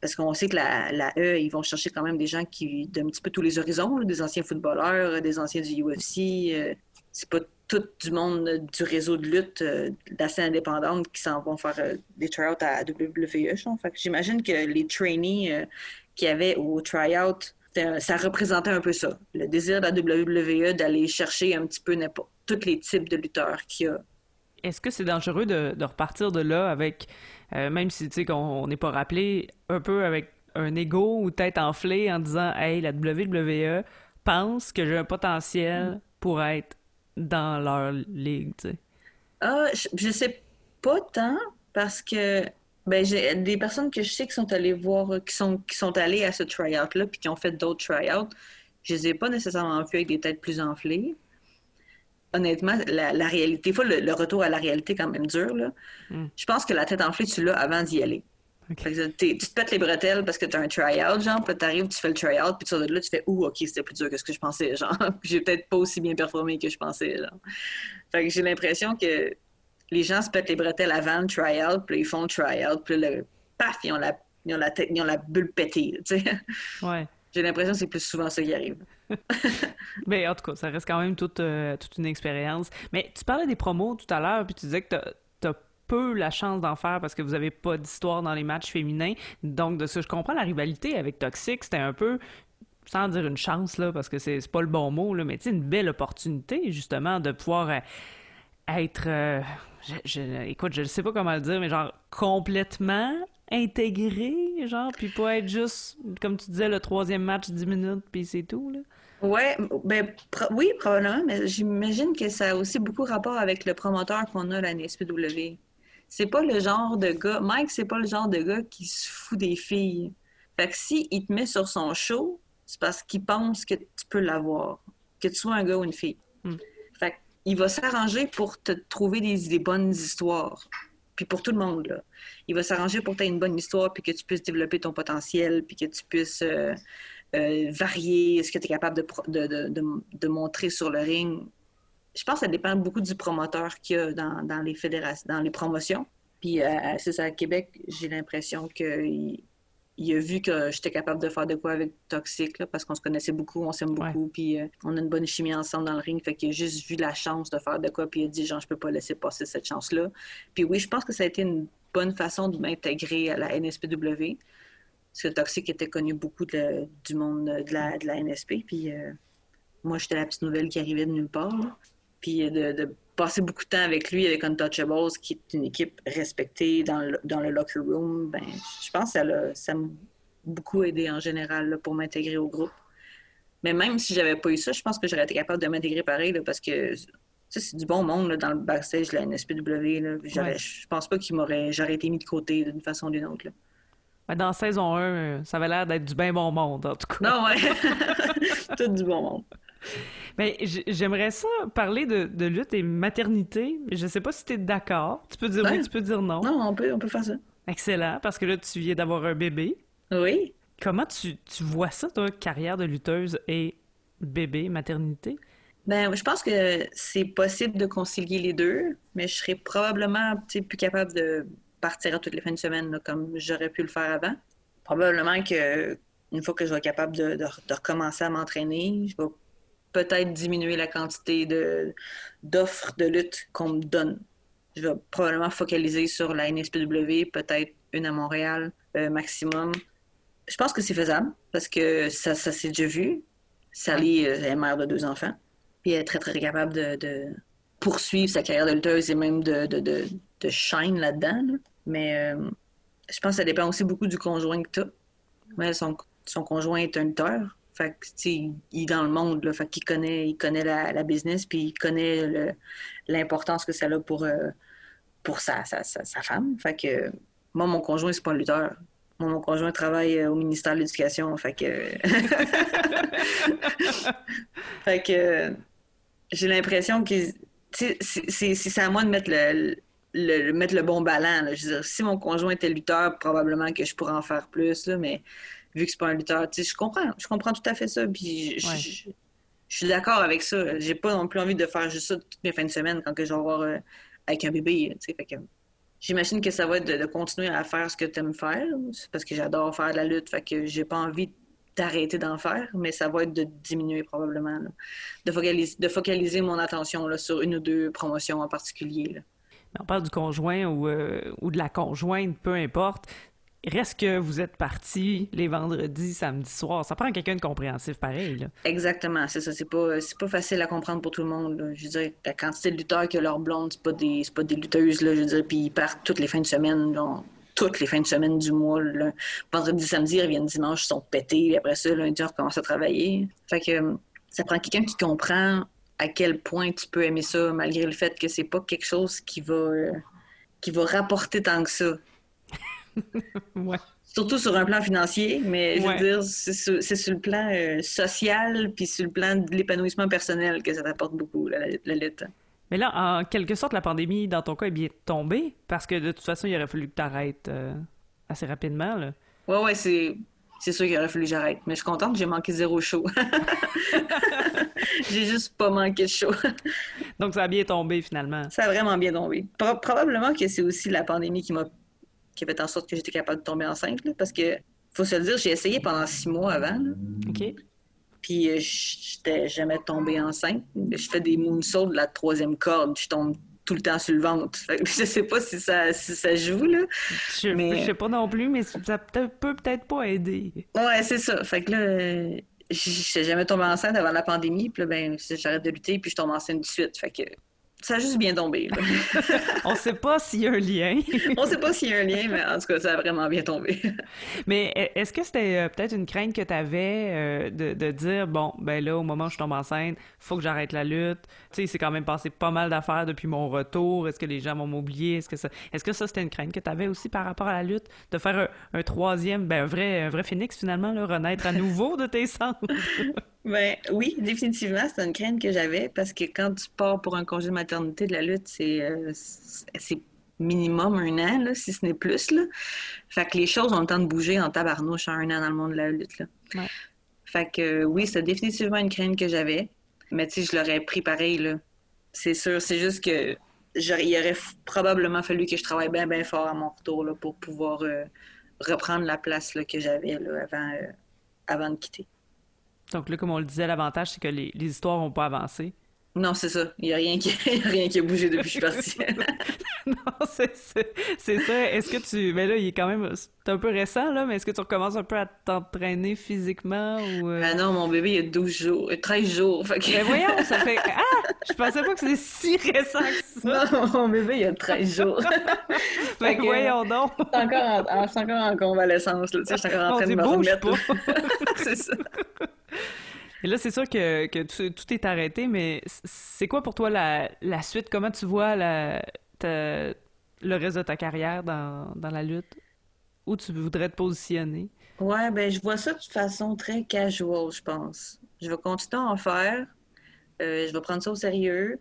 S2: parce qu'on sait que la, la, E, ils vont chercher quand même des gens qui d'un petit peu tous les horizons, des anciens footballeurs, des anciens du UFC. Euh, c'est pas tout du monde du réseau de lutte euh, d'assez indépendante qui s'en vont faire euh, des tryouts à WWE. J'imagine que les trainees qu'il y avait au tryout, ça représentait un peu ça. Le désir de la WWE d'aller chercher un petit peu tous les types de lutteurs qu'il y a.
S1: Est-ce que c'est dangereux de, de, repartir de là avec euh, même si, tu sais, qu'on n'est pas rappelé, un peu avec un ego ou tête enflée en disant Hey, la WWE pense que j'ai un potentiel pour être dans leur ligue, tu sais?
S2: Ah, je, sais pas tant parce que ben, j'ai des personnes que je sais qui sont allées voir, qui sont, qui sont allées à ce tryout-là puis qui ont fait d'autres tryouts. Je les ai pas nécessairement vus avec des têtes plus enflées honnêtement, la, réalité, fois, le, retour à la réalité quand même dur. Là. Hmm. Je pense que la tête enflée, tu l'as avant d'y aller. tu te pètes les bretelles parce que tu as un try-out, genre, puis arrives, tu fais le try-out, puis tu de là, tu fais Ouh, ok, c'était plus dur que ce que je pensais, genre. j'ai peut-être pas aussi bien performé que je pensais, genre. Fait que j'ai l'impression que les gens se pètent les bretelles avant le try-out, puis ils font le try-out, puis le paf, ils ont la, ils ont la, tête, ils ont la bulle pétée, tu sais.
S1: Ouais.
S2: J'ai l'impression que c'est plus souvent ça qui arrive.
S1: Mais en tout cas, ça reste quand même toute, euh, toute une expérience. Mais tu parlais des promos tout à l'heure, puis tu disais que tu as peu la chance d'en faire parce que vous n'avez pas d'histoire dans les matchs féminins. Donc, de que je comprends, la rivalité avec Toxic, c'était un peu sans dire une chance, là, parce que c'est pas le bon mot, là, mais une belle opportunité, justement, de pouvoir euh, être. Euh, je, écoute, je ne sais pas comment le dire, mais genre complètement intégré, genre, puis pas être juste, comme tu disais, le troisième match 10 minutes, puis c'est tout, là.
S2: Ouais, ben, oui, probablement, mais j'imagine que ça a aussi beaucoup rapport avec le promoteur qu'on a à la NSPW. C'est pas le genre de gars, Mike, c'est pas le genre de gars qui se fout des filles. Fait que si il te met sur son show, c'est parce qu'il pense que tu peux l'avoir, que tu sois un gars ou une fille. Fait qu'il va s'arranger pour te trouver des, des, bonnes histoires. Puis pour tout le monde, là. Il va s'arranger pour que tu aies une bonne histoire, puis que tu puisses développer ton potentiel, puis que tu puisses... Euh, euh, varier, ce que tu es capable de, de, de, de, montrer sur le ring? Je pense que ça dépend beaucoup du promoteur qu'il y a dans, dans, les fédérations, dans les promotions. Puis, euh, c'est ça, à Québec, j'ai l'impression qu'il il a vu que j'étais capable de faire de quoi avec Toxic, parce qu'on se connaissait beaucoup, on s'aime beaucoup, puis euh, on a une bonne chimie ensemble dans le ring. Fait qu'il a juste vu la chance de faire de quoi, puis il a dit, genre, je peux pas laisser passer cette chance-là. Puis oui, je pense que ça a été une bonne façon de m'intégrer à la NSPW. Parce que Toxic était connu beaucoup du monde de la, de la NSP. Puis euh, moi, j'étais la petite nouvelle qui arrivait de nulle part. Puis euh, de, passer beaucoup de temps avec lui, avec Untouchables, qui est une équipe respectée dans le, dans le locker room, ben, je pense que ça m'a beaucoup aidé en général pour m'intégrer au groupe. Mais même si j'avais pas eu ça, je pense que j'aurais été capable de m'intégrer pareil parce que c'est du bon monde dans le backstage de la NSPW. Là. Je pense pas qu'il m'aurait j'aurais été mis de côté d'une façon ou d'une autre.
S1: Ben, dans saison 1, euh, ça avait l'air d'être du bien bon monde, en tout cas.
S2: Non, ouais. Tout du bon monde.
S1: Mais j'aimerais ça parler de, lutte et maternité. Je sais pas si tu es d'accord. Tu peux dire oui, tu peux dire non.
S2: Non, on peut, on peut faire ça.
S1: Excellent, parce que là, tu viens d'avoir un bébé.
S2: Oui.
S1: Comment tu, tu vois ça, toi, carrière de lutteuse et bébé, maternité?
S2: Ben, je pense que c'est possible de concilier les deux, mais je serais probablement plus capable de partir à toutes les fins de semaine comme j'aurais pu le faire avant. Probablement que une fois que je vais être capable de, recommencer à m'entraîner, je vais peut-être diminuer la quantité d'offres de lutte qu'on me donne. Je vais probablement focaliser sur la NSPW, peut-être une à Montréal euh, maximum. Je pense que c'est faisable parce que ça, ça s'est déjà vu. Sally euh, est mère de deux enfants. Puis elle est très, très capable de, poursuivre sa carrière de lutteuse et même de, de, shine là-dedans. Mais euh, je pense que ça dépend aussi beaucoup du conjoint que tu as. son, son conjoint est un lutteur. Fait que, il est dans le monde, là, connaît, il connaît la, business, puis il connaît l'importance que ça a pour, euh, pour sa, sa, sa, femme. Fait que moi, mon conjoint, c'est pas un lutteur. mon conjoint travaille au ministère de l'Éducation, fait que j'ai l'impression que c'est à moi de mettre le, le, mettre le bon ballon. Je veux dire, si mon conjoint était lutteur, probablement que je pourrais en faire plus, là, mais vu que c'est pas un lutteur, je comprends. Je comprends tout à fait ça. Puis je, suis d'accord avec ça. J'ai pas non plus envie de faire juste ça toutes mes fins de semaine quand que je vais avoir euh, avec un bébé. J'imagine que ça va être de, continuer à faire ce que tu aimes faire. parce que j'adore faire de la lutte. Fait que j'ai pas envie d'arrêter d'en faire, mais ça va être de diminuer probablement. De, focaliser, de focaliser mon attention là, sur une ou deux promotions en particulier
S1: on parle du conjoint ou, euh, ou de la conjointe, peu importe. Reste que vous êtes partis les vendredis, samedi soir. Ça prend quelqu'un de compréhensif pareil.
S2: Exactement, c'est ça. C'est pas, pas facile à comprendre pour tout le monde. Je veux dire, la quantité de lutteurs que leur blonde, c'est pas des, pas des lutteuses. Là, je veux dire, puis ils partent toutes les fins de semaine. toutes les fins de semaine du mois. Vendredi, samedi, ils reviennent dimanche, ils sont pétés. Après ça, lundi, on recommence à travailler. Fait que ça prend quelqu'un qui comprend à quel point tu peux aimer ça, malgré le fait que c'est pas quelque chose qui va, euh, qui va rapporter tant que ça. ouais. Surtout sur un plan financier, mais je veux dire, c'est sur, le plan euh, social, puis sur le plan de l'épanouissement personnel que ça t'apporte beaucoup, la, la, lutte.
S1: Mais là, en quelque sorte, la pandémie, dans ton cas, est bien tombée, parce que de toute façon, il aurait fallu que tu arrêtes euh, assez rapidement. Là.
S2: Ouais, ouais, c'est c'est sûr qu'il aurait fallu que j'arrête. Mais je suis contente, j'ai manqué zéro show. j'ai juste pas manqué de show.
S1: Donc ça a bien tombé finalement.
S2: Ça a vraiment bien tombé. probablement que c'est aussi la pandémie qui m'a qui a fait en sorte que j'étais capable de tomber enceinte. parce que faut se le dire, j'ai essayé pendant six mois avant.
S1: OK.
S2: Puis euh, j'étais jamais tombée enceinte. Je fais des moonsaults de la troisième corde. Je tombe tout le temps sur le ventre. je sais pas si ça, ça joue, là.
S1: Je, mais... sais pas non plus, mais ça peut peut-être pas aider.
S2: Ouais, c'est ça. Fait que là, je suis jamais tombée enceinte avant la pandémie, puis là, ben, j'arrête de lutter, puis je tombe enceinte tout de suite. Fait que ça a juste bien tombé.
S1: On sait pas s'il y a un lien.
S2: On sait pas s'il y a un lien, mais en tout cas, ça a vraiment bien tombé.
S1: mais e, est-ce que c'était euh, peut-être une crainte que tu avais euh, de, de, dire, bon, ben là, au moment où je tombe enceinte, faut que j'arrête la lutte. Tu sais, c'est quand même passé pas mal d'affaires depuis mon retour. Est-ce que les gens vont m'oublier? Est-ce que ça, est-ce que ça, c'était une crainte que tu avais aussi par rapport à la lutte? De faire un, troisième, ben un vrai, un vrai phénix finalement, là, renaître à nouveau de tes cendres?
S2: Ben oui, définitivement, c'est une crainte que j'avais parce que quand tu pars pour un congé de maternité de la lutte, c'est euh, minimum un an, là, si ce n'est plus. Là. Fait que les choses ont le temps de bouger en tabarnouche en un an dans le monde de la lutte. Là. Fait que oui, c'est définitivement une crainte que j'avais. Mais tu sais, je l'aurais pris pareil, là. C'est sûr. C'est juste que il aurait probablement fallu que je travaille bien, bien fort à mon retour là, pour pouvoir euh, reprendre la place là, que j'avais avant, euh, avant de quitter.
S1: Donc là, comme on le disait, l'avantage, c'est que les, les histoires n'ont pas avancé.
S2: Non, c'est ça. Il n'y a, rien qui... a rien qui a bougé depuis que je suis partie.
S1: non, c'est ça. Est-ce que tu. Mais là, il est quand même. C'est un peu récent, là, mais est-ce que tu recommences un peu à t'entraîner physiquement ou. Euh?
S2: Ah non, mon bébé, il a 12 jours, 13 euh, jours. Fait
S1: Mais voyons, ça fait. Ah! Je pensais pas que c'était si récent que ça.
S2: Non, mon bébé, il a 13 jours.
S1: fait que, voyons donc.
S2: C'est encore, en... encore en convalescence, là. Tu sais, je suis encore en train de me remettre. c'est ça.
S1: Et là, c'est sûr que, tout, est arrêté, mais c'est quoi pour toi la, suite? Comment tu vois la, le reste de ta carrière dans, la lutte? Où tu voudrais te positionner?
S2: Ouais, ben je vois ça de façon très casual, je pense. Je vais continuer à en faire. Euh, je vais prendre ça au sérieux.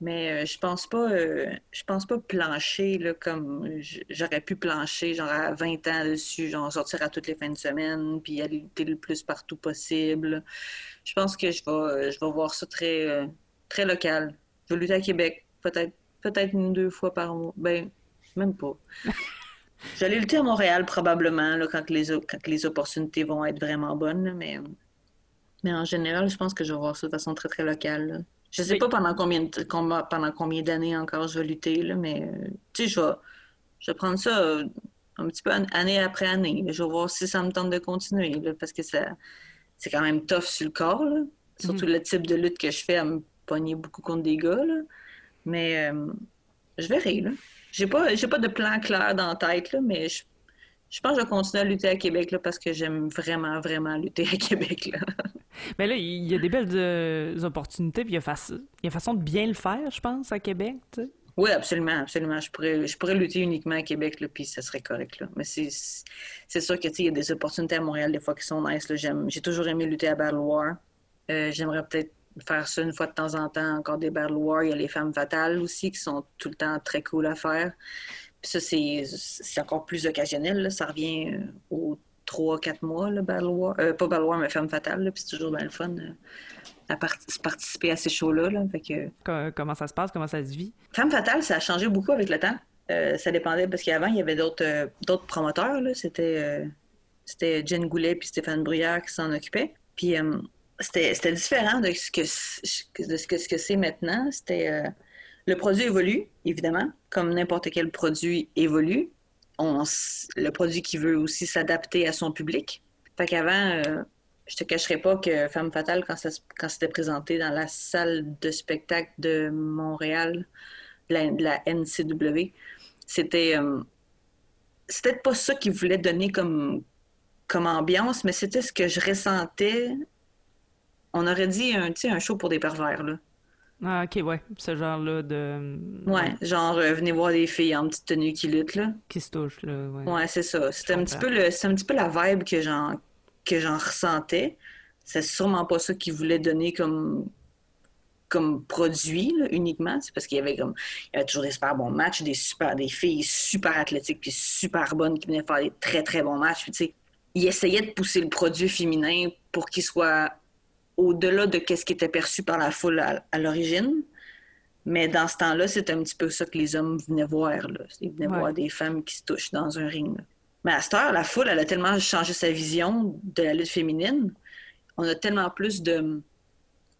S2: Mais euh, je pense pas euh, je pense pas plancher là, comme j'aurais pu plancher genre à 20 ans dessus, genre sortir à toutes les fins de semaine, puis aller lutter le plus partout possible. Je pense que je vais je vais voir ça très euh, très local. Je vais lutter à Québec, peut-être peut-être une deux fois par mois. Ben, même pas. J'allais lutter à Montréal probablement là, quand, les, quand les opportunités vont être vraiment bonnes, mais, mais en général, je pense que je vais voir ça de façon très très locale. Je sais pas pendant combien pendant combien d'années encore je vais lutter, là, mais euh, tu sais, je vais, je vais prendre ça euh, un petit peu année après année. Je vais voir si ça me tente de continuer, là, parce que ça c'est quand même tough sur le corps. Là. Surtout mhm. le type de lutte que je fais à me pogner beaucoup contre des gars. Là. Mais euh, je verrai. Là. J'ai pas, j'ai pas de plan clair dans la tête, là, mais je, je pense que je vais continuer à lutter à Québec là, parce que j'aime vraiment, vraiment lutter à Québec. Là.
S1: Mais là, il y a des belles euh, opportunités, puis il y, a façon de bien le faire, je pense, à Québec.
S2: Oui, absolument, absolument. Je pourrais, je pourrais lutter uniquement à Québec, là, puis ça serait correct. Là. Mais c'est, sûr que, il y a des opportunités à Montréal des fois qui sont nice. J'ai toujours aimé lutter à Battle War. Euh, j'aimerais peut-être faire ça une fois de temps en temps, encore des Battle War. Il y a les femmes fatales aussi qui sont tout le temps très cool à faire. Ça, c'est, encore plus occasionnel. Là. Ça revient euh, aux 3-4 mois, le. Euh, pas War, mais Femmes fatales. Puis c'est toujours bien le fun. Euh, à participer à ces shows-là. Là.
S1: Comment ça se passe? Comment ça se vit?
S2: Femme fatale, ça a changé beaucoup avec le temps. Euh, ça dépendait parce qu'avant, il y avait d'autres euh, d'autres promoteurs. C'était c'était Jen Goulet puis Stéphane Bruyère qui s'en occupaient. Puis c'était différent de ce que de ce que ce que c'est maintenant. C'était le produit évolue, évidemment, comme n'importe quel produit évolue. On, le produit qui veut aussi s'adapter à son public. Fait qu'avant, je te cacherai pas que Femme Fatale, quand, ça, quand c'était présenté dans la salle de spectacle de Montréal, de la, NCW, c'était. Euh, c'était pas ça qu'ils voulaient donner comme, comme ambiance, mais c'était ce que je ressentais. On aurait dit un, un show pour des pervers, là.
S1: Ah, ok, ouais. Ce genre-là de.
S2: Ouais, genre, euh, venez voir des filles en petite tenue qui luttent, là.
S1: Qui se touchent, là. Ouais,
S2: ouais c'est ça. C'était un, petit peu le, un petit peu la vibe que j'en que j'en ressentais. C'est sûrement pas ça qu'ils voulaient donner comme comme produit uniquement, c'est parce qu'il y avait comme il y avait toujours des super bons matchs, des super des filles super athlétiques puis super bonnes qui venaient faire des très très bons matchs. Puis tu sais, ils essayaient de pousser le produit féminin pour qu'il soit au-delà de ce qui était perçu par la foule à, l'origine. Mais dans ce temps-là, c'était un petit peu ça que les hommes venaient voir. Là. Ils venaient voir des femmes qui se touchent dans un ring. Mais à cette heure, la foule, elle a tellement changé sa vision de la lutte féminine. On a tellement plus de,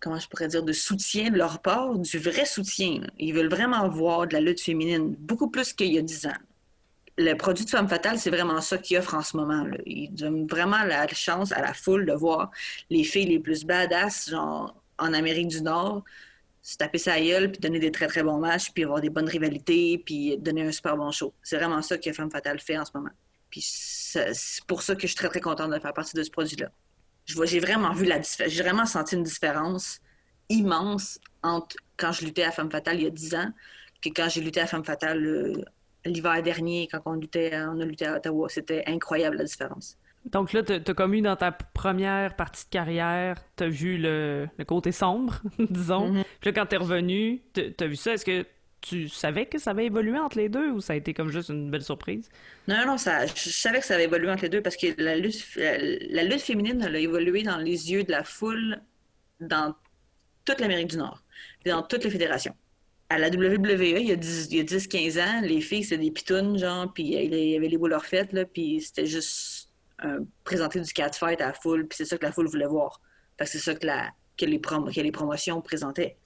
S2: comment je pourrais dire, de soutien de leur part, du vrai soutien. Ils veulent vraiment voir de la lutte féminine, beaucoup plus qu'il y a dix ans. Le produit de Femme Fatale, c'est vraiment ça qu'ils offrent en ce moment. Là. Ils donnent vraiment la chance à la foule de voir les filles les plus badass, genre en Amérique du Nord, se taper sa gueule, puis donner des très très bons matchs, puis avoir des bonnes rivalités, puis donner un super bon show. C'est vraiment ça que Femme Fatale fait en ce moment. Puis c'est pour ça que je suis très, très contente de faire partie de ce produit-là. J'ai vraiment vu la différence. J'ai vraiment senti une différence immense entre quand je luttais à Femme Fatale il y a 10 ans que quand j'ai lutté à Femme Fatale l'hiver dernier, quand on, luttait, on a lutté à Ottawa. C'était incroyable la différence.
S1: Donc là, tu as comme eu dans ta première partie de carrière, tu as vu le, côté sombre, disons. Mm-hmm. Puis là, quand tu es revenu, tu as vu ça? Est-ce que tu savais que ça avait évolué entre les deux ou ça a été comme juste une belle surprise?
S2: Non, non, ça, je savais que ça avait évolué entre les deux parce que la lutte, la, lutte féminine elle a évolué dans les yeux de la foule dans toute l'Amérique du Nord et dans toutes les fédérations. À la WWE, il y a 10-15 ans, les filles, c'était des pitounes, genre, puis il y avait les boules faites, là, puis c'était juste présenter du catfight à la foule, puis c'est ça que la foule voulait voir. Parce que c'est ça que, les que les promotions présentaient.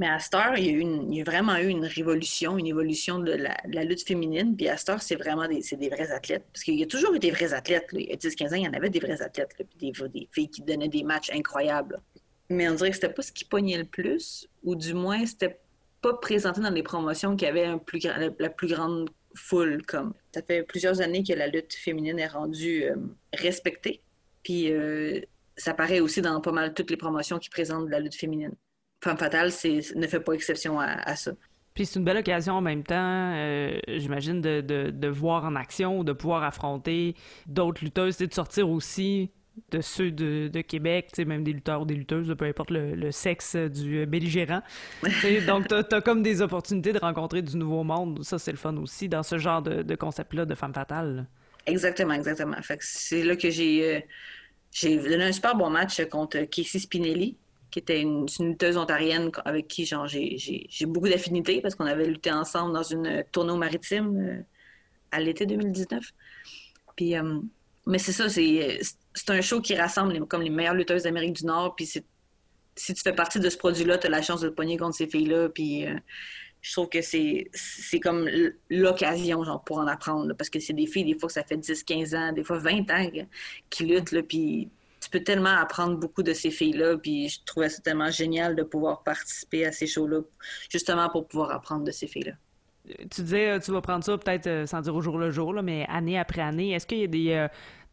S2: Mais à cette heure, il y, a vraiment eu une révolution, une évolution de la, lutte féminine. Puis à cette c'est vraiment des, des vrais athlètes. Parce qu'il y a toujours eu des vrais athlètes. Il y a 10-15 ans, il y en avait des vrais athlètes. Puis des, filles qui donnaient des matchs incroyables. Mais on dirait que c'était pas ce qui pognait le plus. Ou du moins, c'était pas présenté dans les promotions qui avaient la, plus grande foule. Comme. Ça fait plusieurs années que la lutte féminine est rendue euh, respectée. Puis euh, ça paraît aussi dans pas mal toutes les promotions qui présentent la lutte féminine. Femme fatale ne fait pas exception à, ça.
S1: Puis c'est une belle occasion en même temps, euh, j'imagine, de, de, voir en action, de pouvoir affronter d'autres lutteuses, de sortir aussi de ceux de, de Québec, même des lutteurs ou des lutteuses, peu importe le, sexe du belligérant. donc, tu as, comme des opportunités de rencontrer du nouveau monde. Ça, c'est le fun aussi dans ce genre de, concept-là de femme fatale.
S2: Exactement, exactement. c'est là que j'ai euh, j'ai donné un super bon match contre Casey Spinelli qui était une, lutteuse ontarienne avec qui j'ai beaucoup d'affinités parce qu'on avait lutté ensemble dans une tournée maritime euh, à l'été 2019. Puis, euh, mais c'est ça, c'est un show qui rassemble comme les meilleures lutteuses d'Amérique du Nord. Puis si tu fais partie de ce produit-là, tu as la chance de te pogner contre ces filles-là. Puis euh, je trouve que c'est comme l'occasion genre pour en apprendre. parce que c'est des filles, des fois, que ça fait 10, 15 ans, des fois 20 ans qui luttent. Là, puis tu peux tellement apprendre beaucoup de ces filles-là. Puis je trouvais ça tellement génial de pouvoir participer à ces shows-là, justement pour pouvoir apprendre de ces filles-là.
S1: Tu disais, euh, tu vas prendre ça peut-être euh, sans dire au jour le jour, là, mais année après année. Est-ce qu'il y a des,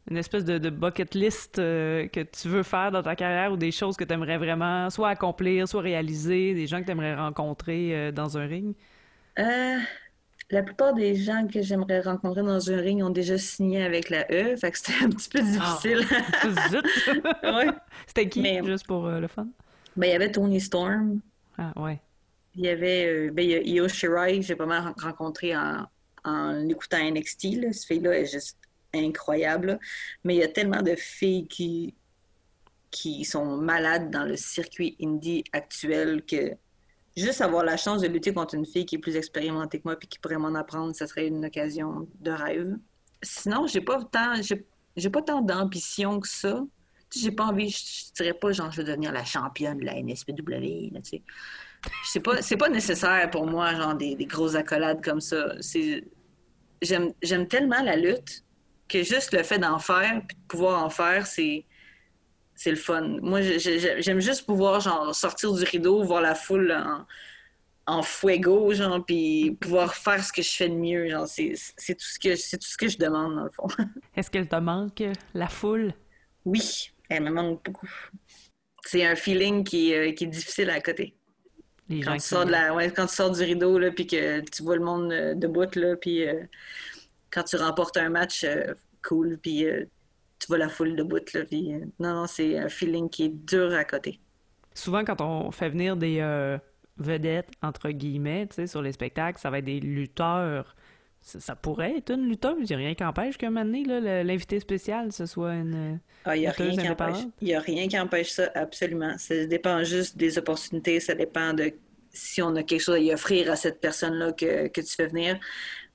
S1: une espèce de, bucket list que tu veux faire dans ta carrière ou des choses que tu aimerais vraiment soit accomplir, soit réaliser, des gens que tu aimerais rencontrer dans un ring?
S2: Euh, la plupart des gens que j'aimerais rencontrer dans un ring ont déjà signé avec la E, fait que c'était un petit peu difficile.
S1: Ah. ouais. C'était qui, juste pour euh, le fun?
S2: Ben, il y avait Tony Storm.
S1: Ah, ouais.
S2: Il y avait euh, ben, il y a Io Shirai, que j'ai pas mal rencontré en, en écoutant NXT. Là. Ce fille-là est juste incroyable. Mais il y a tellement de filles qui, qui sont malades dans le circuit indie actuel que juste avoir la chance de lutter contre une fille qui est plus expérimentée que moi et qui pourrait m'en apprendre, ça serait une occasion de rêve. Sinon, j'ai pas tant, j'ai, pas tant d'ambition que ça. J'ai pas envie, je, dirais pas genre je veux devenir la championne de la NSPW, là, tu sais. C'est pas, c'est pas nécessaire pour moi, genre des, des grosses accolades comme ça. J'aime, j'aime tellement la lutte que juste le fait d'en faire, puis de pouvoir en faire, c'est, c'est le fun. Moi, j'aime juste pouvoir genre sortir du rideau, voir la foule en, en fuego, genre, puis pouvoir faire ce que je fais de mieux. Genre, c'est, tout ce que c'est tout ce que je demande dans le fond.
S1: Est-ce qu'elle te manque la foule?
S2: Oui, elle me manque beaucoup. C'est un feeling qui, euh, qui est difficile à côté. quand, tu sors de la, ouais, quand tu sors du rideau, là, puis que tu vois le monde euh, debout, là, puis euh, quand tu remportes un match cool, puis tu vois la foule de bout, là, puis, euh, non, non, c'est un feeling qui est dur à côté.
S1: Souvent, quand on fait venir des euh, vedettes, entre guillemets, sur les spectacles, ça va être des lutteurs. Ça, pourrait être une lutteuse. Il n'y a rien qui empêche qu'un moment donné, l'invité spécial, ce soit une
S2: ah, Il n'y a rien qui empêche ça, absolument. Ça dépend juste des opportunités, ça dépend de si on a quelque chose à y offrir à cette personne-là que, que tu fais venir.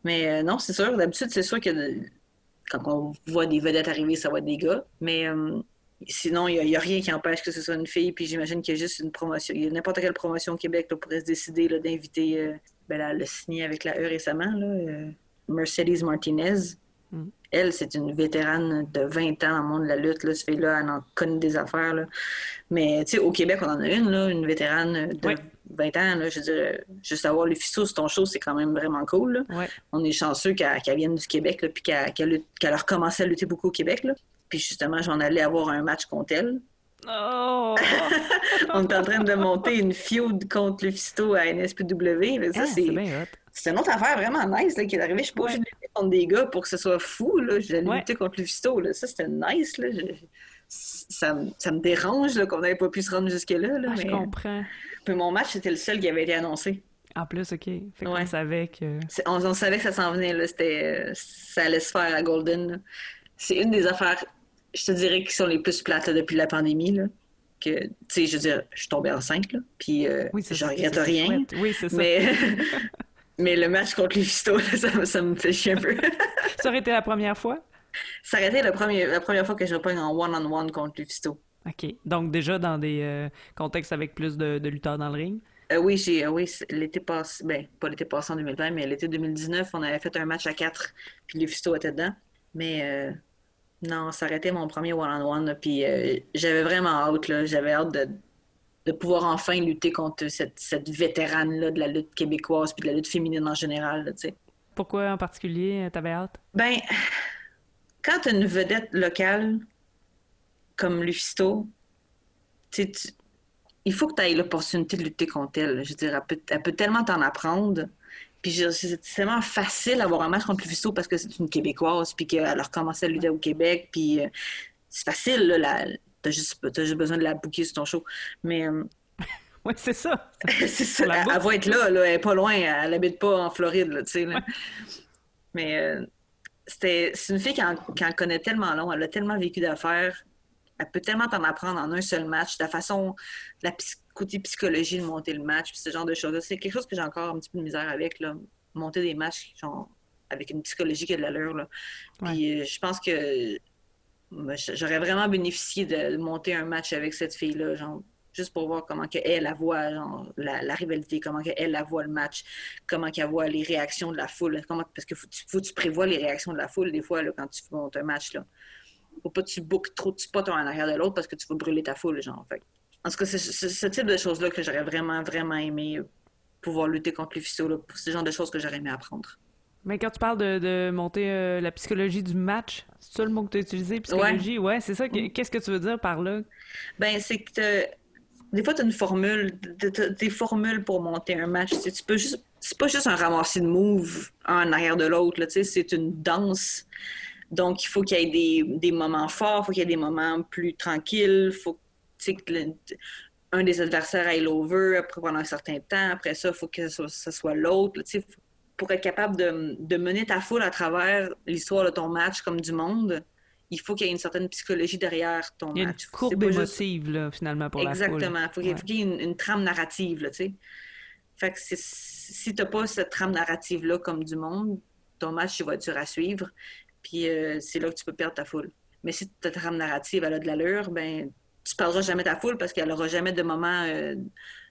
S2: Mais euh, non, c'est sûr, d'habitude, c'est sûr que quand on voit des vedettes arriver, ça va être des gars. Mais euh, sinon, il n'y a, rien qui empêche que ce soit une fille. Puis j'imagine qu'il y a juste une promotion. Il y a n'importe quelle promotion au Québec là, pourrait se décider d'inviter, euh, ben, le signer avec la E récemment, euh, Mercedes Martinez. Mm. Elle, c'est une vétérane de 20 ans dans le monde de la lutte. Là, ce fait-là, elle en connaît des affaires. Là. Mais tu sais, au Québec, on en a une, là, une vétérane de 20 ans. Là, je veux dire, juste avoir le sur ton show, c'est quand même vraiment cool. On est chanceux qu'elle vienne du Québec puis qu'elle a recommencé à lutter beaucoup au Québec. Là. Puis justement, j'en allais avoir un match contre elle.
S1: Oh!
S2: on est en train de monter une feud contre le Fisto à NSPW. Ça, ah, c'est c'est une autre affaire vraiment nice là, qui est arrivée. Je suis pas obligée de lutter contre des gars pour que ce soit fou. J'ai lutté contre le Fisto. Là. Ça, c'était nice. Là. Ça, ça, me dérange qu'on n'avait pas pu se rendre jusque-là. Là,
S1: ah, Je comprends.
S2: Puis mon match, c'était le seul qui avait été annoncé.
S1: En plus, OK. Fait qu'on savait que...
S2: On, savait que ça s'en venait. Là. C'était, ça allait se faire à Golden. C'est une des affaires, je te dirais, qui sont les plus plates depuis la pandémie. Là que, tu sais, je veux dire, je suis tombée enceinte, là, puis euh, je regrette rien.
S1: Oui, c'est ça.
S2: Mais, mais le match contre les Fisto, ça, ça, me fait chier un peu.
S1: ça aurait été la première fois?
S2: Ça aurait été la première, la première fois que je reprends en one-on-one contre les Fisto.
S1: OK. Donc, déjà dans des euh, contextes avec plus de, de, lutteurs dans le ring?
S2: Euh, oui, j'ai, oui l'été passé, ben, pas l'été passé en 2020, mais l'été 2019, on avait fait un match à quatre, puis les Fisto étaient dedans. Mais non, ça aurait été mon premier one-on-one. puis euh, j'avais vraiment hâte. Là, j'avais hâte de, de, pouvoir enfin lutter contre cette, cette vétérane-là de la lutte québécoise puis de la lutte féminine en général. Là,
S1: Pourquoi en particulier euh, t'avais hâte?
S2: Ben, quand tu une vedette locale comme Lufisto, tu, il faut que tu aies l'opportunité de lutter contre elle. Je veux dire, elle peut tellement t'en apprendre. Puis c'est tellement facile d'avoir un match contre le parce que c'est une Québécoise, puis qu'elle a recommencé à lutter au Québec, puis euh, c'est facile, là. T'as juste, as juste besoin de la bouquer sur ton show. Mais. Euh,
S1: oui, c'est ça.
S2: c'est ça. Elle, va être là, là, elle est pas loin, elle habite pas en Floride, là, tu sais. Mais euh, c'est une fille qui en, qui en, connaît tellement long, elle a tellement vécu d'affaires, elle peut tellement t'en apprendre en un seul match, la façon, la côté psychologie de monter le match, ce genre de choses. C'est quelque chose que j'ai encore un petit peu de misère avec, là, monter des matchs genre, avec une psychologie qui a de l'allure. Là. Puis euh, je pense que j'aurais vraiment bénéficié de monter un match avec cette fille-là, genre juste pour voir comment elle, la voit la, rivalité, comment elle, la voit le match, comment elle voit les réactions de la foule. Comment, parce que faut, tu prévois les réactions de la foule des fois quand tu montes un match. Là faut pas que tu bookes trop de spots en arrière de l'autre parce que tu vas brûler ta foule, genre. Fait. En tout cas, c'est ce type de choses-là que j'aurais vraiment, vraiment aimé pouvoir lutter contre les fisseaux, pour ce genre de choses que j'aurais aimé apprendre.
S1: Mais quand tu parles de, monter euh, la psychologie du match, c'est ça le mot que tu as utilisé, psychologie? Ouais, c'est ça. Mm. Qu'est-ce que tu veux dire par là?
S2: Ben, c'est que des fois, tu as une formule, des formules pour monter un match. Tu peux juste c'est pas juste un ramassis de moves un en arrière de l'autre, c'est une danse. Donc, il faut qu'il y ait des, des moments forts, il faut qu'il y ait des moments plus tranquilles, faut que un des adversaires aille l'over pendant un certain temps. Après ça, il faut que ce soit, l'autre. Pour être capable de, de, mener ta foule à travers l'histoire de ton match comme du monde, il faut qu'il y ait une certaine psychologie derrière ton match.
S1: Il y a une courbe émotive, là, finalement, pour
S2: Exactement.
S1: la foule.
S2: Exactement. Il faut qu'il y ait une, trame narrative, là, tu sais. Fait que si t'as pas cette trame narrative-là comme du monde, ton match, il va être dur à suivre. Puis euh, c'est là que tu peux perdre ta foule. Mais si ta trame narrative, elle a de l'allure, ben tu perdras jamais ta foule parce qu'elle aura jamais de moment... Euh,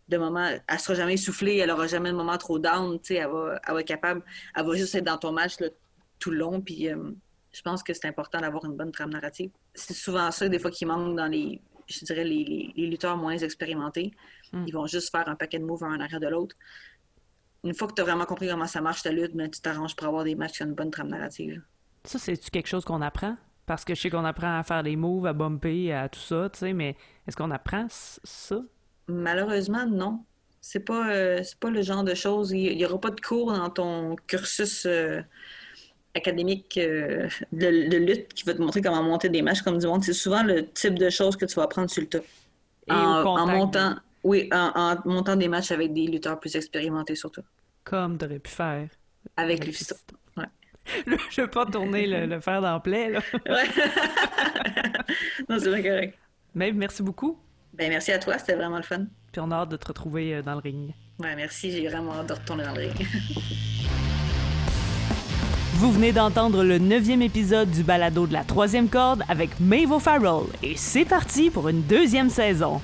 S2: de moment, elle sera jamais essoufflée, elle aura jamais de moment trop down, tu sais, elle va, elle va être capable, elle va juste être dans ton match tout le long, puis euh, je pense que c'est important d'avoir une bonne trame narrative. C'est souvent ça, des fois, qui manque dans les, je dirais, les, lutteurs moins expérimentés. Hmm. Ils vont juste faire un paquet de moves un arrière de l'autre. Une fois que tu as vraiment compris comment ça marche ta lutte, ben, tu t'arranges pour avoir des matchs qui ont une bonne trame narrative.
S1: Ça, c'est-tu quelque chose qu'on apprend? Parce que je sais qu'on apprend à faire des moves, à bumper, à tout ça, tu sais, mais est-ce qu'on apprend ça?
S2: Malheureusement, non. C'est pas, euh, pas le genre de choses. Il n'y aura pas de cours dans ton cursus euh, académique euh, de, lutte qui va te montrer comment monter des matchs comme du monde. C'est souvent le type de choses que tu vas apprendre sur le tas. en, montant, oui, en, montant des matchs avec des lutteurs plus expérimentés surtout.
S1: Comme tu aurais pu faire.
S2: Avec Lufisto. Ouais.
S1: je vais pas tourner le, fer dans le plaie, là.
S2: ouais. non, c'est bien correct.
S1: Mais merci beaucoup.
S2: Ben, merci à toi, c'était vraiment le fun.
S1: Puis on a hâte de te retrouver euh, dans le ring.
S2: Ouais, merci, j'ai vraiment hâte de retourner dans le ring.
S1: Vous venez d'entendre le neuvième épisode du balado de la troisième corde avec Maeve O'Farrell et c'est parti pour une deuxième saison.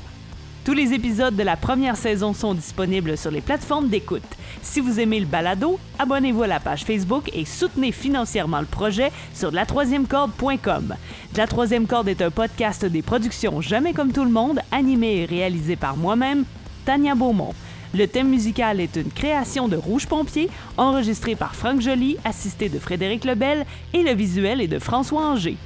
S1: Tous les épisodes de la première saison sont disponibles sur les plateformes d'écoute. Si vous aimez le balado, abonnez-vous à la page Facebook et soutenez financièrement le projet sur la troisième corde.com. La troisième corde est un podcast des productions Jamais comme tout le monde, animé et réalisé par moi-même, Tania Beaumont. Le thème musical est une création de Rouge Pompier, enregistré par Franck Joly, assisté de Frédéric Lebel, et le visuel est de François Anger.